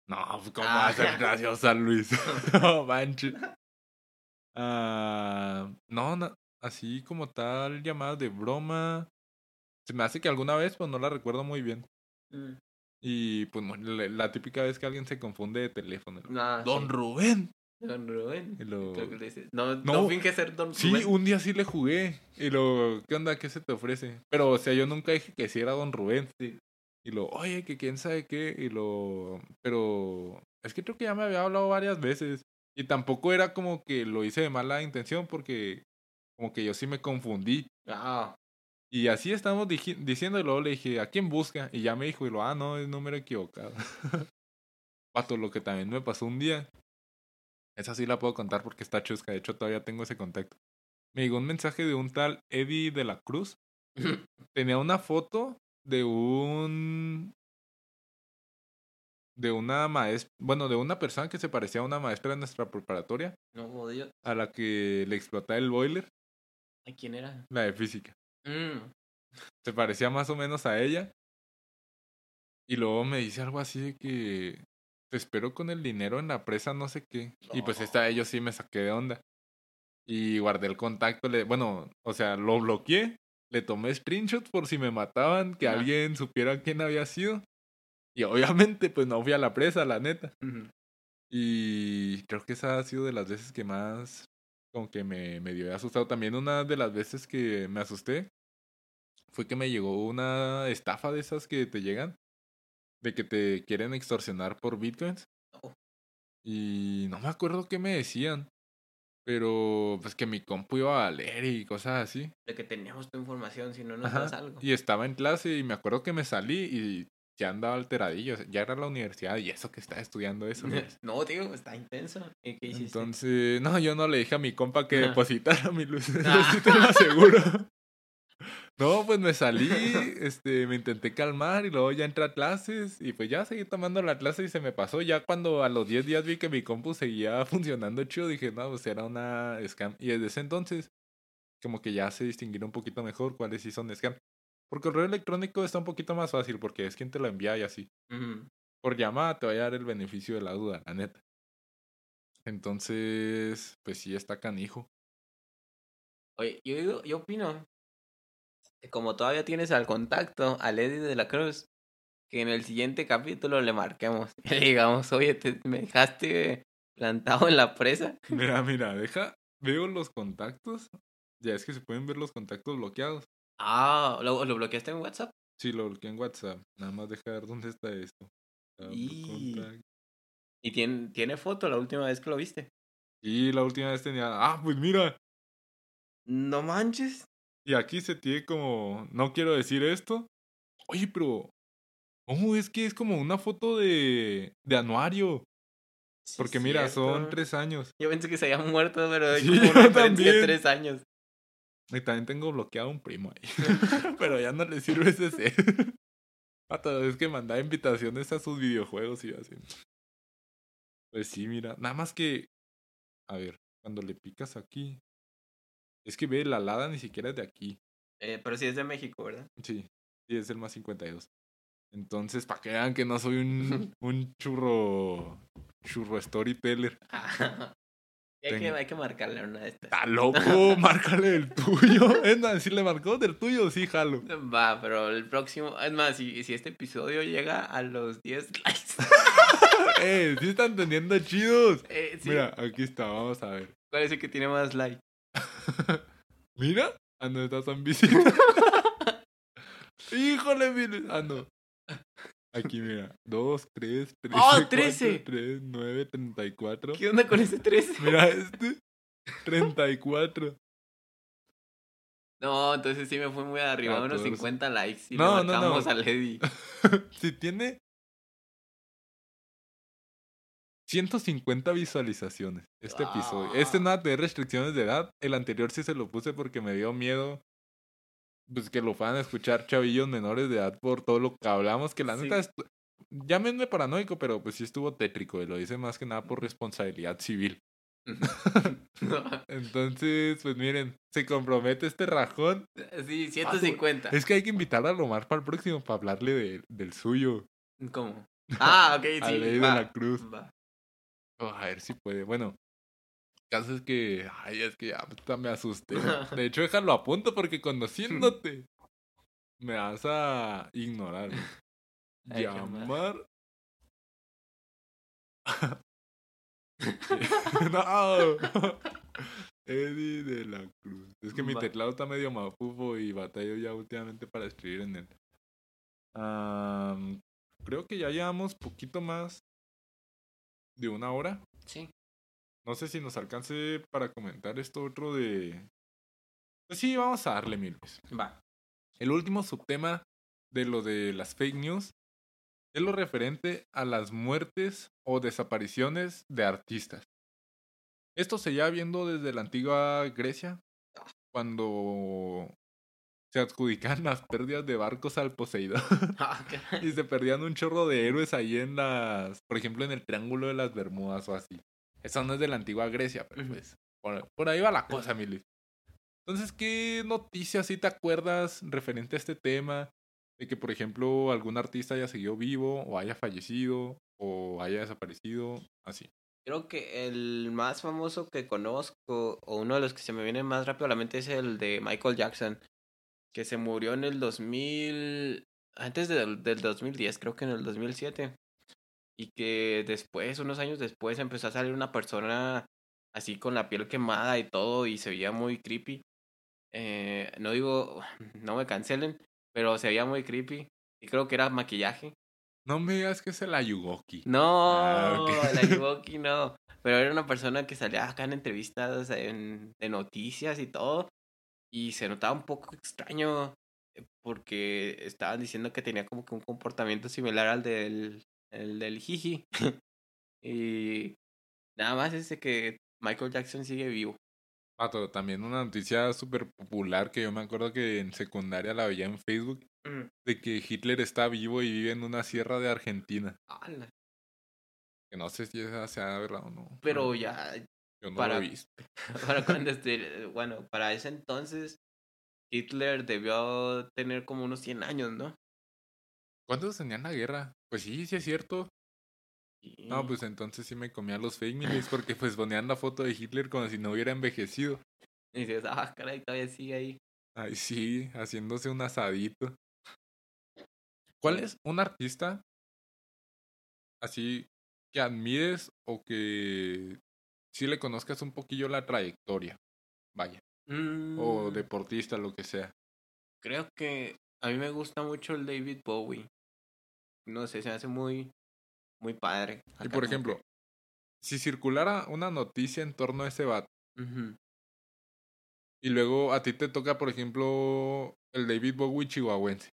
No, pues cómo Ah. va a ser graciosa, Luis. [laughs] [laughs] no manches. Ah, no, no, así como tal, llamadas de broma. Se me hace que alguna vez, pues no la recuerdo muy bien. Mm. Y pues no, la, la típica vez que alguien se confunde de teléfono. Ah, Don sí. Rubén. Don Rubén. Lo- Creo que dices. No, No. no, finge ser Don Sí, Rubén. un día sí le jugué. Y lo, ¿qué onda? ¿Qué se te ofrece? Pero, o sea, yo nunca dije que sí era Don Rubén. Sí. Y lo, oye, que quién sabe qué. Y lo, pero es que creo que ya me había hablado varias veces. Y tampoco era como que lo hice de mala intención porque como que yo sí me confundí. Ah, Y así estábamos diji- diciendo y luego le dije, ¿a quién busca? Y ya me dijo, y lo, ah, no, es número equivocado. [laughs] Pato, lo que también me pasó un día. Esa sí la puedo contar porque está chusca. De hecho, todavía tengo ese contacto. Me llegó un mensaje de un tal Eddie de la Cruz. [laughs] Tenía una foto de un. De una maestra. Bueno, de una persona que se parecía a una maestra de nuestra preparatoria. no, odio. A la que le explotaba el boiler. ¿A quién era? La de física. Mm. se parecía más o menos a ella. Y luego me dice algo así de que te espero con el dinero en la presa, no sé qué. Y pues esta yo sí me saqué de onda. Y guardé el contacto, le, bueno, o sea, lo bloqueé, le tomé screenshot por si me mataban, que alguien supiera quién había sido. Y obviamente, pues no fui a la presa, la neta. Y creo que esa ha sido de las veces que más como que me, me dio asustado. También una de las veces que me asusté fue que me llegó una estafa de esas que te llegan. De que te quieren extorsionar por bitcoins. Oh. Y no me acuerdo qué me decían. Pero pues que mi compu iba a valer y cosas así. De que teníamos tu información, si no nos das algo. Y estaba en clase y me acuerdo que me salí y ya andaba alteradillo. Ya era la universidad y eso que estaba estudiando eso. no, [laughs] tío, está intenso. ¿Y qué hiciste? Entonces, no, yo no le dije a mi compa que depositara mi luz. [laughs] Ah. sí te lo aseguro. No, pues me salí, este, me intenté calmar y luego ya entré a clases y pues ya seguí tomando la clase y se me pasó. Ya cuando a los 10 días vi que mi compu seguía [laughs] funcionando chido, dije, no, pues era una scam. Y desde ese entonces, como que ya se distinguieron un poquito mejor cuáles sí son scam. Por correo electrónico está un poquito más fácil porque es quien te lo envía y así. Por llamada te va a dar el beneficio de la duda, la neta. Entonces, pues sí, está canijo. Oye, yo, digo- yo opino que como todavía tienes al contacto, al Eddie de la Cruz, que en el siguiente capítulo le marquemos [laughs] y le digamos, oye, te, me dejaste plantado en la presa. Mira, mira, deja, veo los contactos. Ya es que se pueden ver los contactos bloqueados. Ah, ¿lo, lo bloqueaste en WhatsApp? Sí, lo bloqueé en WhatsApp. Nada más deja ver dónde está esto. Y-. Y tiene, tiene foto la última vez que lo viste. Y la última vez tenía. Ah, pues mira. No manches. Y aquí se tiene como. No quiero decir esto. Oye, pero. Oh, es que es como una foto de. de anuario. Sí, Porque mira, son tres años. Yo pensé que se había muerto, pero [laughs] Sí, como yo también. tres años. Y también tengo bloqueado un primo ahí. [laughs] pero ya no le sirve ese ser. [laughs] Hasta es que mandaba invitaciones a sus videojuegos y así. Pues sí, mira. Nada más que. A ver, cuando le picas aquí. Es que ve, la lada ni siquiera es de aquí. Eh, pero sí es de México, ¿verdad? Sí, sí, es el más 52. Entonces, para que vean que no soy un, [laughs] un churro. churro storyteller. Hay, que, hay que marcarle una de estas. ¡Está loco! [laughs] Márcale el tuyo. Es más, si le marcó del tuyo, sí, jalo. Va, pero el próximo. Es más, si, si este episodio llega a los 10 [laughs] likes. ¡Eh! Sí están teniendo chidos. eh, sí. Mira, aquí está, vamos a ver. ¿Cuál es el que tiene más likes? [laughs] Mira, ah, no, estás en visita. Híjole, mire. Ah, no. Aquí, mira. 2, 3, 3. ¡Oh, 13! 3, 9, 34. ¿Qué onda con ese 13? Mira este. 34. No, entonces sí me fue muy arriba, unos 14. 50 likes. Y No, le no, marcamos no. a Lady. [laughs] si tiene 150 visualizaciones este episodio. Este Ah. nada de restricciones de edad. El anterior sí se lo puse porque me dio miedo. Pues que lo fueran a escuchar chavillos menores de edad por todo lo que hablamos. Que la Sí. neta. estu- Llámenme paranoico, pero pues sí estuvo tétrico. Y lo hice más que nada por responsabilidad civil. [laughs] Entonces, pues miren, se compromete este rajón. sí, 150. Es que hay que invitar a Lomar para el próximo para hablarle de- del suyo. ¿Cómo? [laughs] Ah, ok, a sí. Ley de la Cruz. va. Oh, a ver si puede. Bueno, caso es que. Ay, es que ya me asusté. [laughs] De hecho, déjalo a punto porque conociéndote [laughs] me vas a ignorar. [laughs] Ay. Llamar. no. Eddie de la Cruz. Es que mi Va. teclado está medio mafufo y batallo ya últimamente para escribir en él. Am, creo que ya llevamos poquito más de una hora. Sí. No sé si nos alcance para comentar esto otro de... Pues sí, vamos a darle mil. pues. Va. El último subtema de lo de las fake news es lo referente a las muertes o desapariciones de artistas. Esto se lleva viendo desde la antigua Grecia, cuando se adjudican las pérdidas de barcos al Poseidón [laughs] Ah, y se perdían un chorro de héroes ahí en las, por ejemplo, en el Triángulo de las Bermudas o así. Eso no es de la antigua Grecia, pero pues por, por ahí va la cosa, Mili. Entonces, ¿qué noticias sí te acuerdas referente a este tema? De que, por ejemplo, algún artista haya seguido vivo o haya fallecido o haya desaparecido, así. Creo que el más famoso que conozco, o uno de los que se me viene más rápido a la mente, es el de Michael Jackson, que se murió en el 2000, antes del, del 2010, creo que en el 2007. Y que después, unos años después, empezó a salir una persona así con la piel quemada y todo, y se veía muy creepy. Eh, no digo, [laughs] no me cancelen, pero se veía muy creepy. Y creo que era maquillaje. No me digas que es el Ayugoki. No, Ah, ok. la [laughs] Yugoki no. Pero era una persona que salía acá en entrevistas en, de noticias y todo. Y se notaba un poco extraño eh, porque estaban diciendo que tenía como que un comportamiento similar al del, el del Jiji. [laughs] y nada más es de que Michael Jackson sigue vivo. Pato, también una noticia súper popular que yo me acuerdo que en secundaria la veía en Facebook, de que Hitler está vivo y vive en una sierra de Argentina. Ala. Que no sé si esa sea verdad o no. Pero ya, Yo no para- lo he [laughs] visto. para [laughs] cuando esté, bueno, para ese entonces Hitler debió tener como unos 100 años, ¿no? ¿Cuántos tenían la guerra? Pues sí, sí es cierto. No, pues entonces sí me comía los fake news porque pues ponían la foto de Hitler como si no hubiera envejecido. [laughs] Y dices, ah, caray, todavía sigue ahí. Ay, sí, haciéndose un asadito. ¿Cuál es un artista así que admires o que sí le conozcas un poquillo la trayectoria? Vaya, o Mm, deportista, lo que sea. Creo que a mí me gusta mucho el David Bowie. No sé, se me hace muy, muy padre. Y por que- ejemplo, si circulara una noticia en torno a ese vato y luego a ti te toca, por ejemplo, el David Bowie chihuahuense,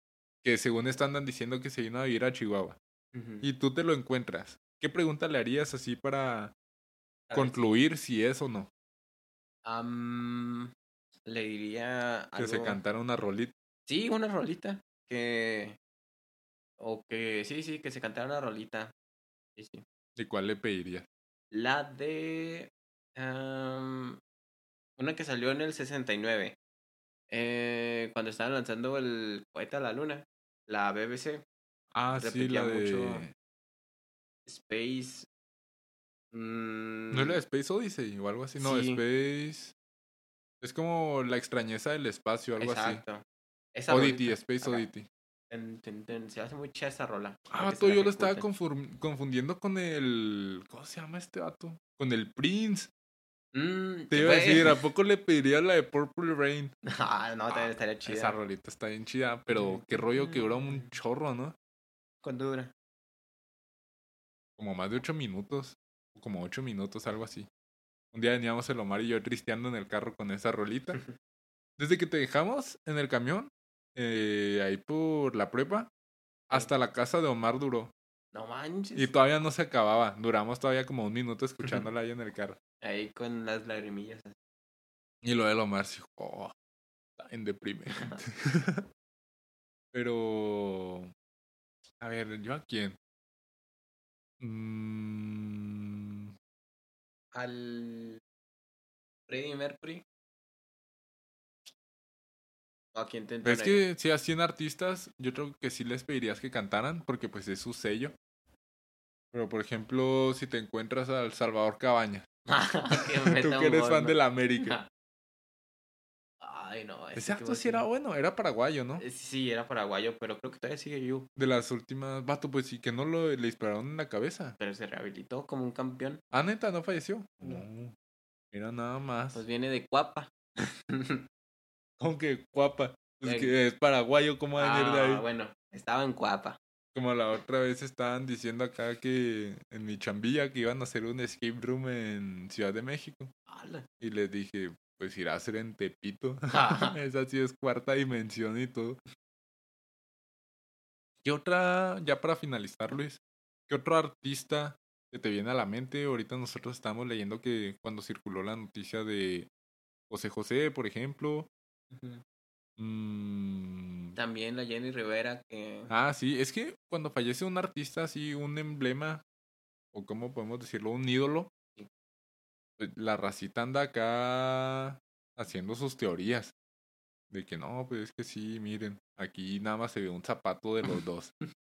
que según están diciendo que se vino a vivir a Chihuahua, y tú te lo encuentras, ¿qué pregunta le harías así para A ver si- concluir si es o no? Le diría Que se algo- cantara una rolita. Sí, una rolita. Que. O que. Sí, sí, que se cantara una rolita. Sí, sí. ¿Y cuál le pedirías? La de. am, una que salió en el 69. eh, cuando estaban lanzando el cohete a la luna. La BBC. Ah, sí, la de... mucho. Space. mm, ¿No es la de Space Odyssey o algo así? No, Sí. Space... Es como la extrañeza del espacio, algo Exacto. Así. Oddity, rolita. Space Acá. Oddity. Se hace muy chida esa rola. Ah, tú yo lo estaba confundiendo con el... ¿Cómo se llama este vato? Con el Prince. Mm, Te iba a decir, ¿a [laughs] poco le pediría la de Purple Rain? Ah, no, también estaría chida. Esa rolita está bien chida, pero qué rollo que dura un chorro, ¿no? ¿Cuánto dura? Como más de ocho minutos. Como ocho minutos, algo así. Un día veníamos el Omar y yo tristeando en el carro con esa rolita. [laughs] Desde que te dejamos en el camión, eh, ahí por la prepa, hasta la casa de Omar duró. No manches. Y todavía no se acababa. Duramos todavía como un minuto [laughs] escuchándola ahí en el carro. Ahí con las lagrimillas. Y lo del Omar, sí, oh, está bien deprimente. [laughs] Pero, a ver, ¿yo a quién? Mm, Al Freddie Mercury. ¿O a quién te es que si a 100 artistas, yo creo que sí les pedirías que cantaran, porque pues es su sello. Pero, por ejemplo, si te encuentras al Salvador Cabañas, [laughs] [laughs] que tú que eres fan ¿no? la América. [laughs] Ay, no. ese acto sí era bueno, era paraguayo, ¿no? Eh, Sí, era paraguayo, pero creo que todavía sigue vivo. De las últimas, vato, pues sí, que no lo, le dispararon en la cabeza. Pero se rehabilitó como un campeón. Ah, neta, ¿no falleció? No. No. Era nada más. Pues viene de Cuapa. Aunque guapa. Pues que es paraguayo, ¿cómo va a venir de Ah, ahí? bueno, estaba en Cuapa. Como la otra vez estaban diciendo acá que en mi chambilla que iban a hacer un escape room en Ciudad de México. Ala. Y les dije, pues irá a ser en Tepito. [laughs] Esa sí es cuarta dimensión y todo. ¿Qué otra, ya para finalizar, Luis? ¿Qué otro artista que te viene a la mente? Ahorita nosotros estamos leyendo que cuando circuló la noticia de José José, por ejemplo. Mm, También la Jenny Rivera que... Ah, sí, es que cuando fallece un artista así, un emblema, o cómo podemos decirlo, un ídolo, Sí. pues, la racita anda acá haciendo sus teorías. De que no, pues es que sí, miren, aquí nada más se ve un zapato de los dos. [laughs]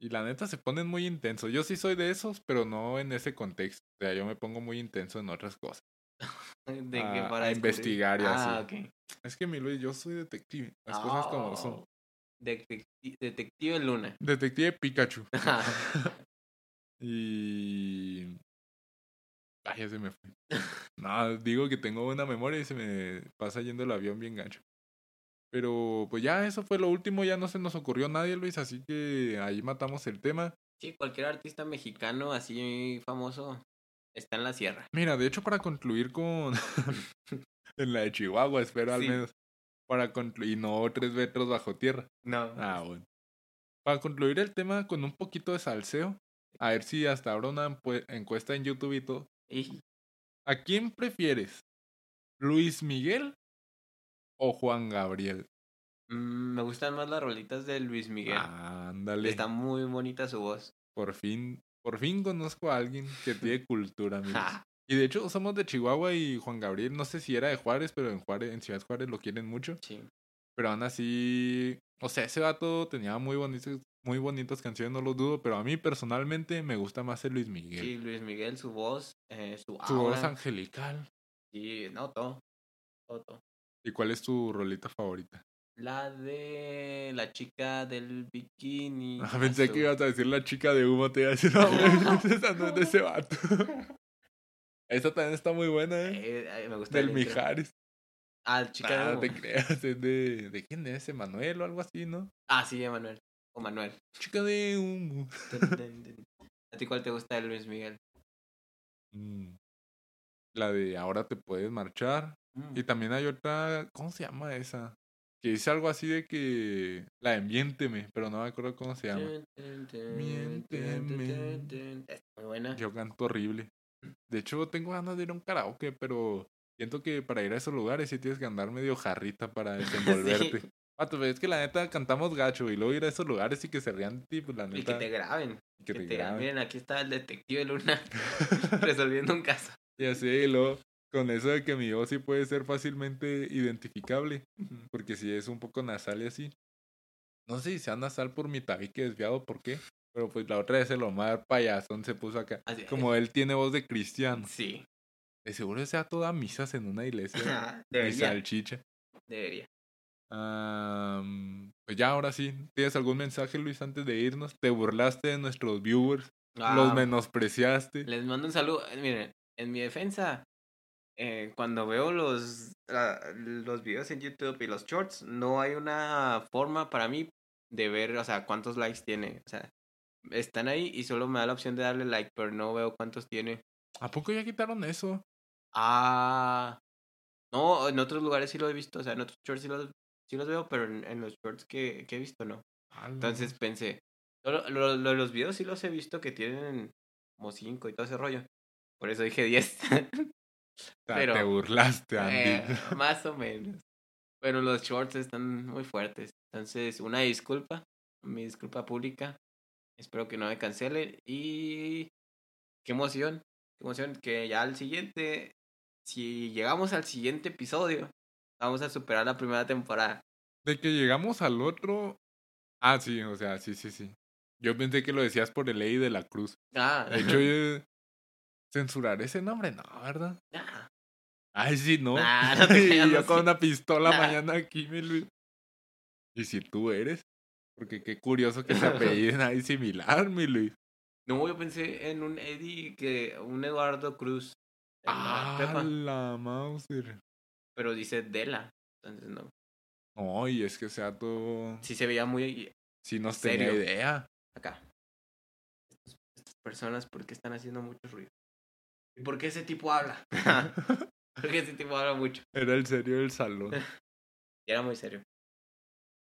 Y la neta se ponen muy intensos. Yo sí soy de esos, pero no en ese contexto. O sea, yo me pongo muy intenso en otras cosas. [laughs] de que a- para a investigar y ah, así. Es que mi Luis, yo soy detective. Las cosas como son. Oh, Detecti- Detective Luna. Detective Pikachu. [laughs] [laughs] Y. Ay, ya se me fue. No, digo que tengo buena memoria y se me pasa yendo el avión bien gancho. Pero pues ya, eso fue lo último. Ya no se nos ocurrió nadie, Luis. Así que ahí matamos el tema. sí, cualquier artista mexicano así famoso está en la sierra. Mira, de hecho, para concluir con. [laughs] en la de Chihuahua, espero al menos. Para concluir. Y no tres metros bajo tierra. No. Ah, bueno. Para concluir el tema con un poquito de salseo. A ver si hasta ahora una encuesta en YouTube y todo. Y ¿A quién prefieres? ¿Luis Miguel o Juan Gabriel? mm, me gustan más las rolitas de Luis Miguel. Ándale. Está muy bonita su voz. Por fin, por fin conozco a alguien que [laughs] tiene cultura, amigos. Y de hecho somos de Chihuahua y Juan Gabriel, no sé si era de Juárez, pero en Juárez, en Ciudad Juárez lo quieren mucho. Sí. Pero aún así, o sea, ese vato tenía muy bonitas, muy bonitas canciones, no lo dudo, pero a mí personalmente me gusta más el Luis Miguel. Sí, Luis Miguel, su voz, eh, su Su voz angelical. Sí, no, todo. Todo, todo. ¿Y cuál es tu rolita favorita? La de la chica del bikini. Ah, pensé azul. que ibas a decir la chica de humo, te iba a decir, no, [laughs] [laughs] no vato. [laughs] Esa también está muy buena, ¿eh? Eh, me gusta Del el. Mijares. Ah, chica Ah, de no te creas, es de... ¿De quién es? ¿Emanuel o algo así, no? Ah, sí, Emanuel. O Manuel. Chica de humo. ¿A ti cuál te gusta de Luis Miguel? Mm. La de ahora te puedes marchar. Mm. Y también hay otra, ¿cómo se llama esa? Que dice algo así de que la de miénteme, pero no me acuerdo cómo se llama. Miénteme. Es muy buena. Yo canto horrible. De hecho, tengo ganas de ir a un karaoke, pero siento que para ir a esos lugares sí tienes que andar medio jarrita para [laughs] desenvolverte. Sí. Pato, es que la neta cantamos gacho y luego ir a esos lugares y que se rían de ti, pues la Y que neta. te graben. y que Que te te graben. Miren, aquí está el detective Luna [laughs] [laughs] resolviendo un caso. Y así, y luego con eso de que mi voz sí puede ser fácilmente identificable, porque si es un poco nasal y así. No sé si sea nasal por mi tabique desviado, ¿por qué? Pero pues la otra vez el Omar payasón se puso acá. Así- Como él tiene voz de cristiano. Sí. De seguro sea toda misas en una iglesia. y Debería. salchicha. Debería. Pues ya, ahora sí. ¿Tienes algún mensaje, Luis, antes de irnos? ¿Te burlaste de nuestros viewers? ¿Los menospreciaste? Les mando un saludo. Eh, Miren, en mi defensa, eh, cuando veo los, ah, los videos en YouTube y los shorts, no hay una forma para mí de ver, o sea, cuántos likes tiene. O sea, están ahí y solo me da la opción de darle like, pero no veo cuántos tiene. ¿A poco ya quitaron eso? Ah, no, en otros lugares sí lo he visto, o sea, en otros shorts sí los, sí los veo, pero en, en los shorts que, que he visto no. Entonces pensé, lo, lo- los videos sí los he visto que tienen como 5 y todo ese rollo. Por eso dije 10. [laughs] O sea, pero- te burlaste, Andy. Eh, más o menos. Pero los shorts están muy fuertes. Entonces, una disculpa, mi disculpa pública. Espero que no me cancelen. Y qué emoción, qué emoción que ya al siguiente, si llegamos al siguiente episodio, vamos a superar la primera temporada. De que llegamos al otro. Ah, sí, o sea, sí, sí, sí. Yo pensé que lo decías por el ley de la cruz. Ah, De hecho, yo... [laughs] censurar ese nombre, no, ¿verdad? ah, Ay, sí, no. Nah, no te [laughs] y yo con una pistola Nah. mañana aquí, mi Luis. Y si tú eres. Porque qué curioso que [laughs] se apelliden ahí similar, mi Luis. No, yo pensé en un Eddie, que un Eduardo Cruz. Ah, la Mauser. pero dice Dela. Entonces no. No, y es que sea todo. Sí se veía muy Si nos ¿Serio? tenía idea. acá. Estas personas, ¿por qué están haciendo mucho ruido? ¿Y por qué ese tipo habla? [laughs] Porque ese tipo habla mucho. Era el serio del salón. [laughs] Y era muy serio.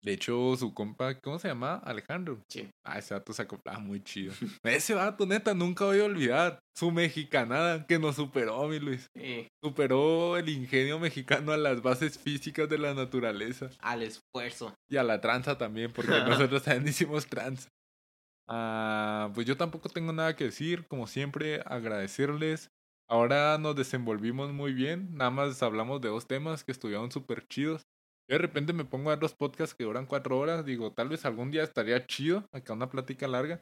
De hecho, su compa, ¿cómo se llama? Alejandro. Sí. Ah, ese vato se acoplaba muy chido. ese vato, neta, nunca voy a olvidar. Su mexicanada que nos superó, mi Luis. Sí, Superó el ingenio mexicano a las bases físicas de la naturaleza. al esfuerzo. Y a la tranza también, porque [laughs] nosotros también hicimos tranza. Ah, pues yo tampoco tengo nada que decir. Como siempre, agradecerles. Ahora nos desenvolvimos muy bien. Nada más hablamos de dos temas que estuvieron súper chidos. Yo de repente me pongo a ver los podcasts que duran cuatro horas. Digo, tal vez algún día estaría chido. Acá una plática larga.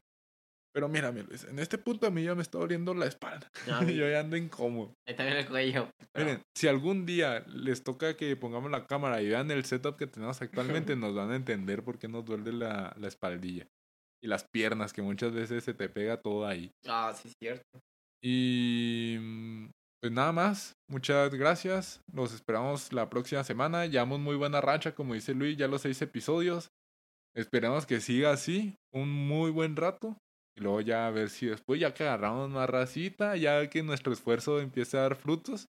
Pero mírame, Luis, en este punto a mí ya me está doliendo la espalda. No, [laughs] yo ya ando incómodo. Ahí también el cuello. pero- Miren, si algún día les toca que pongamos la cámara y vean el setup que tenemos actualmente, [laughs] nos van a entender por qué nos duele la, la espaldilla. Y las piernas, que muchas veces se te pega todo ahí. Ah, sí, es cierto. Y pues nada más, muchas gracias. Los esperamos la próxima semana. Llevamos muy buena racha, como dice Luis, ya los seis episodios. Esperamos que siga así, un muy buen rato. Y luego ya a ver si después, ya que agarramos más racita, ya que nuestro esfuerzo empiece a dar frutos,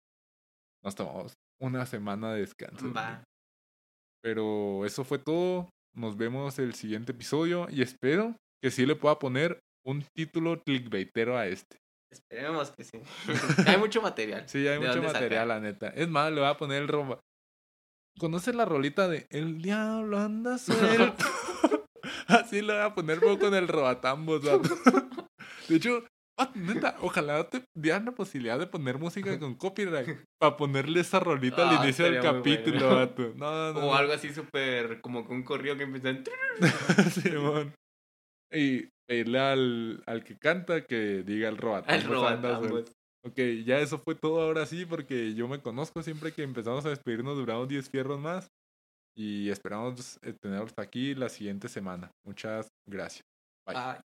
nos tomamos una semana de descanso. Pero eso fue todo. Nos vemos el siguiente episodio y espero que sí le pueda poner un título clickbaitero a este. Esperemos que sí. [laughs] hay mucho material. Sí, hay ¿De mucho material, sacar? la neta. Es más, le voy a poner el robo. ¿Conoces la rolita de El diablo anda suelto? [laughs] Así le voy a poner con el robatambos. [laughs] De hecho, Ah, neta, ojalá te dieran la posibilidad de poner música con copyright para ponerle esa rolita Ah, al inicio del capítulo, bueno. vato. No, no, O no. algo así súper como con un corrido que empieza en... Simón. Y pedirle al, al que canta que diga el robat. Al robot, ambos. Ok, ya eso fue todo ahora sí, porque yo me conozco siempre que empezamos a despedirnos, duramos 10 fierros más. Y esperamos eh, tenerlos aquí la siguiente semana. Muchas gracias. Bye. Ah,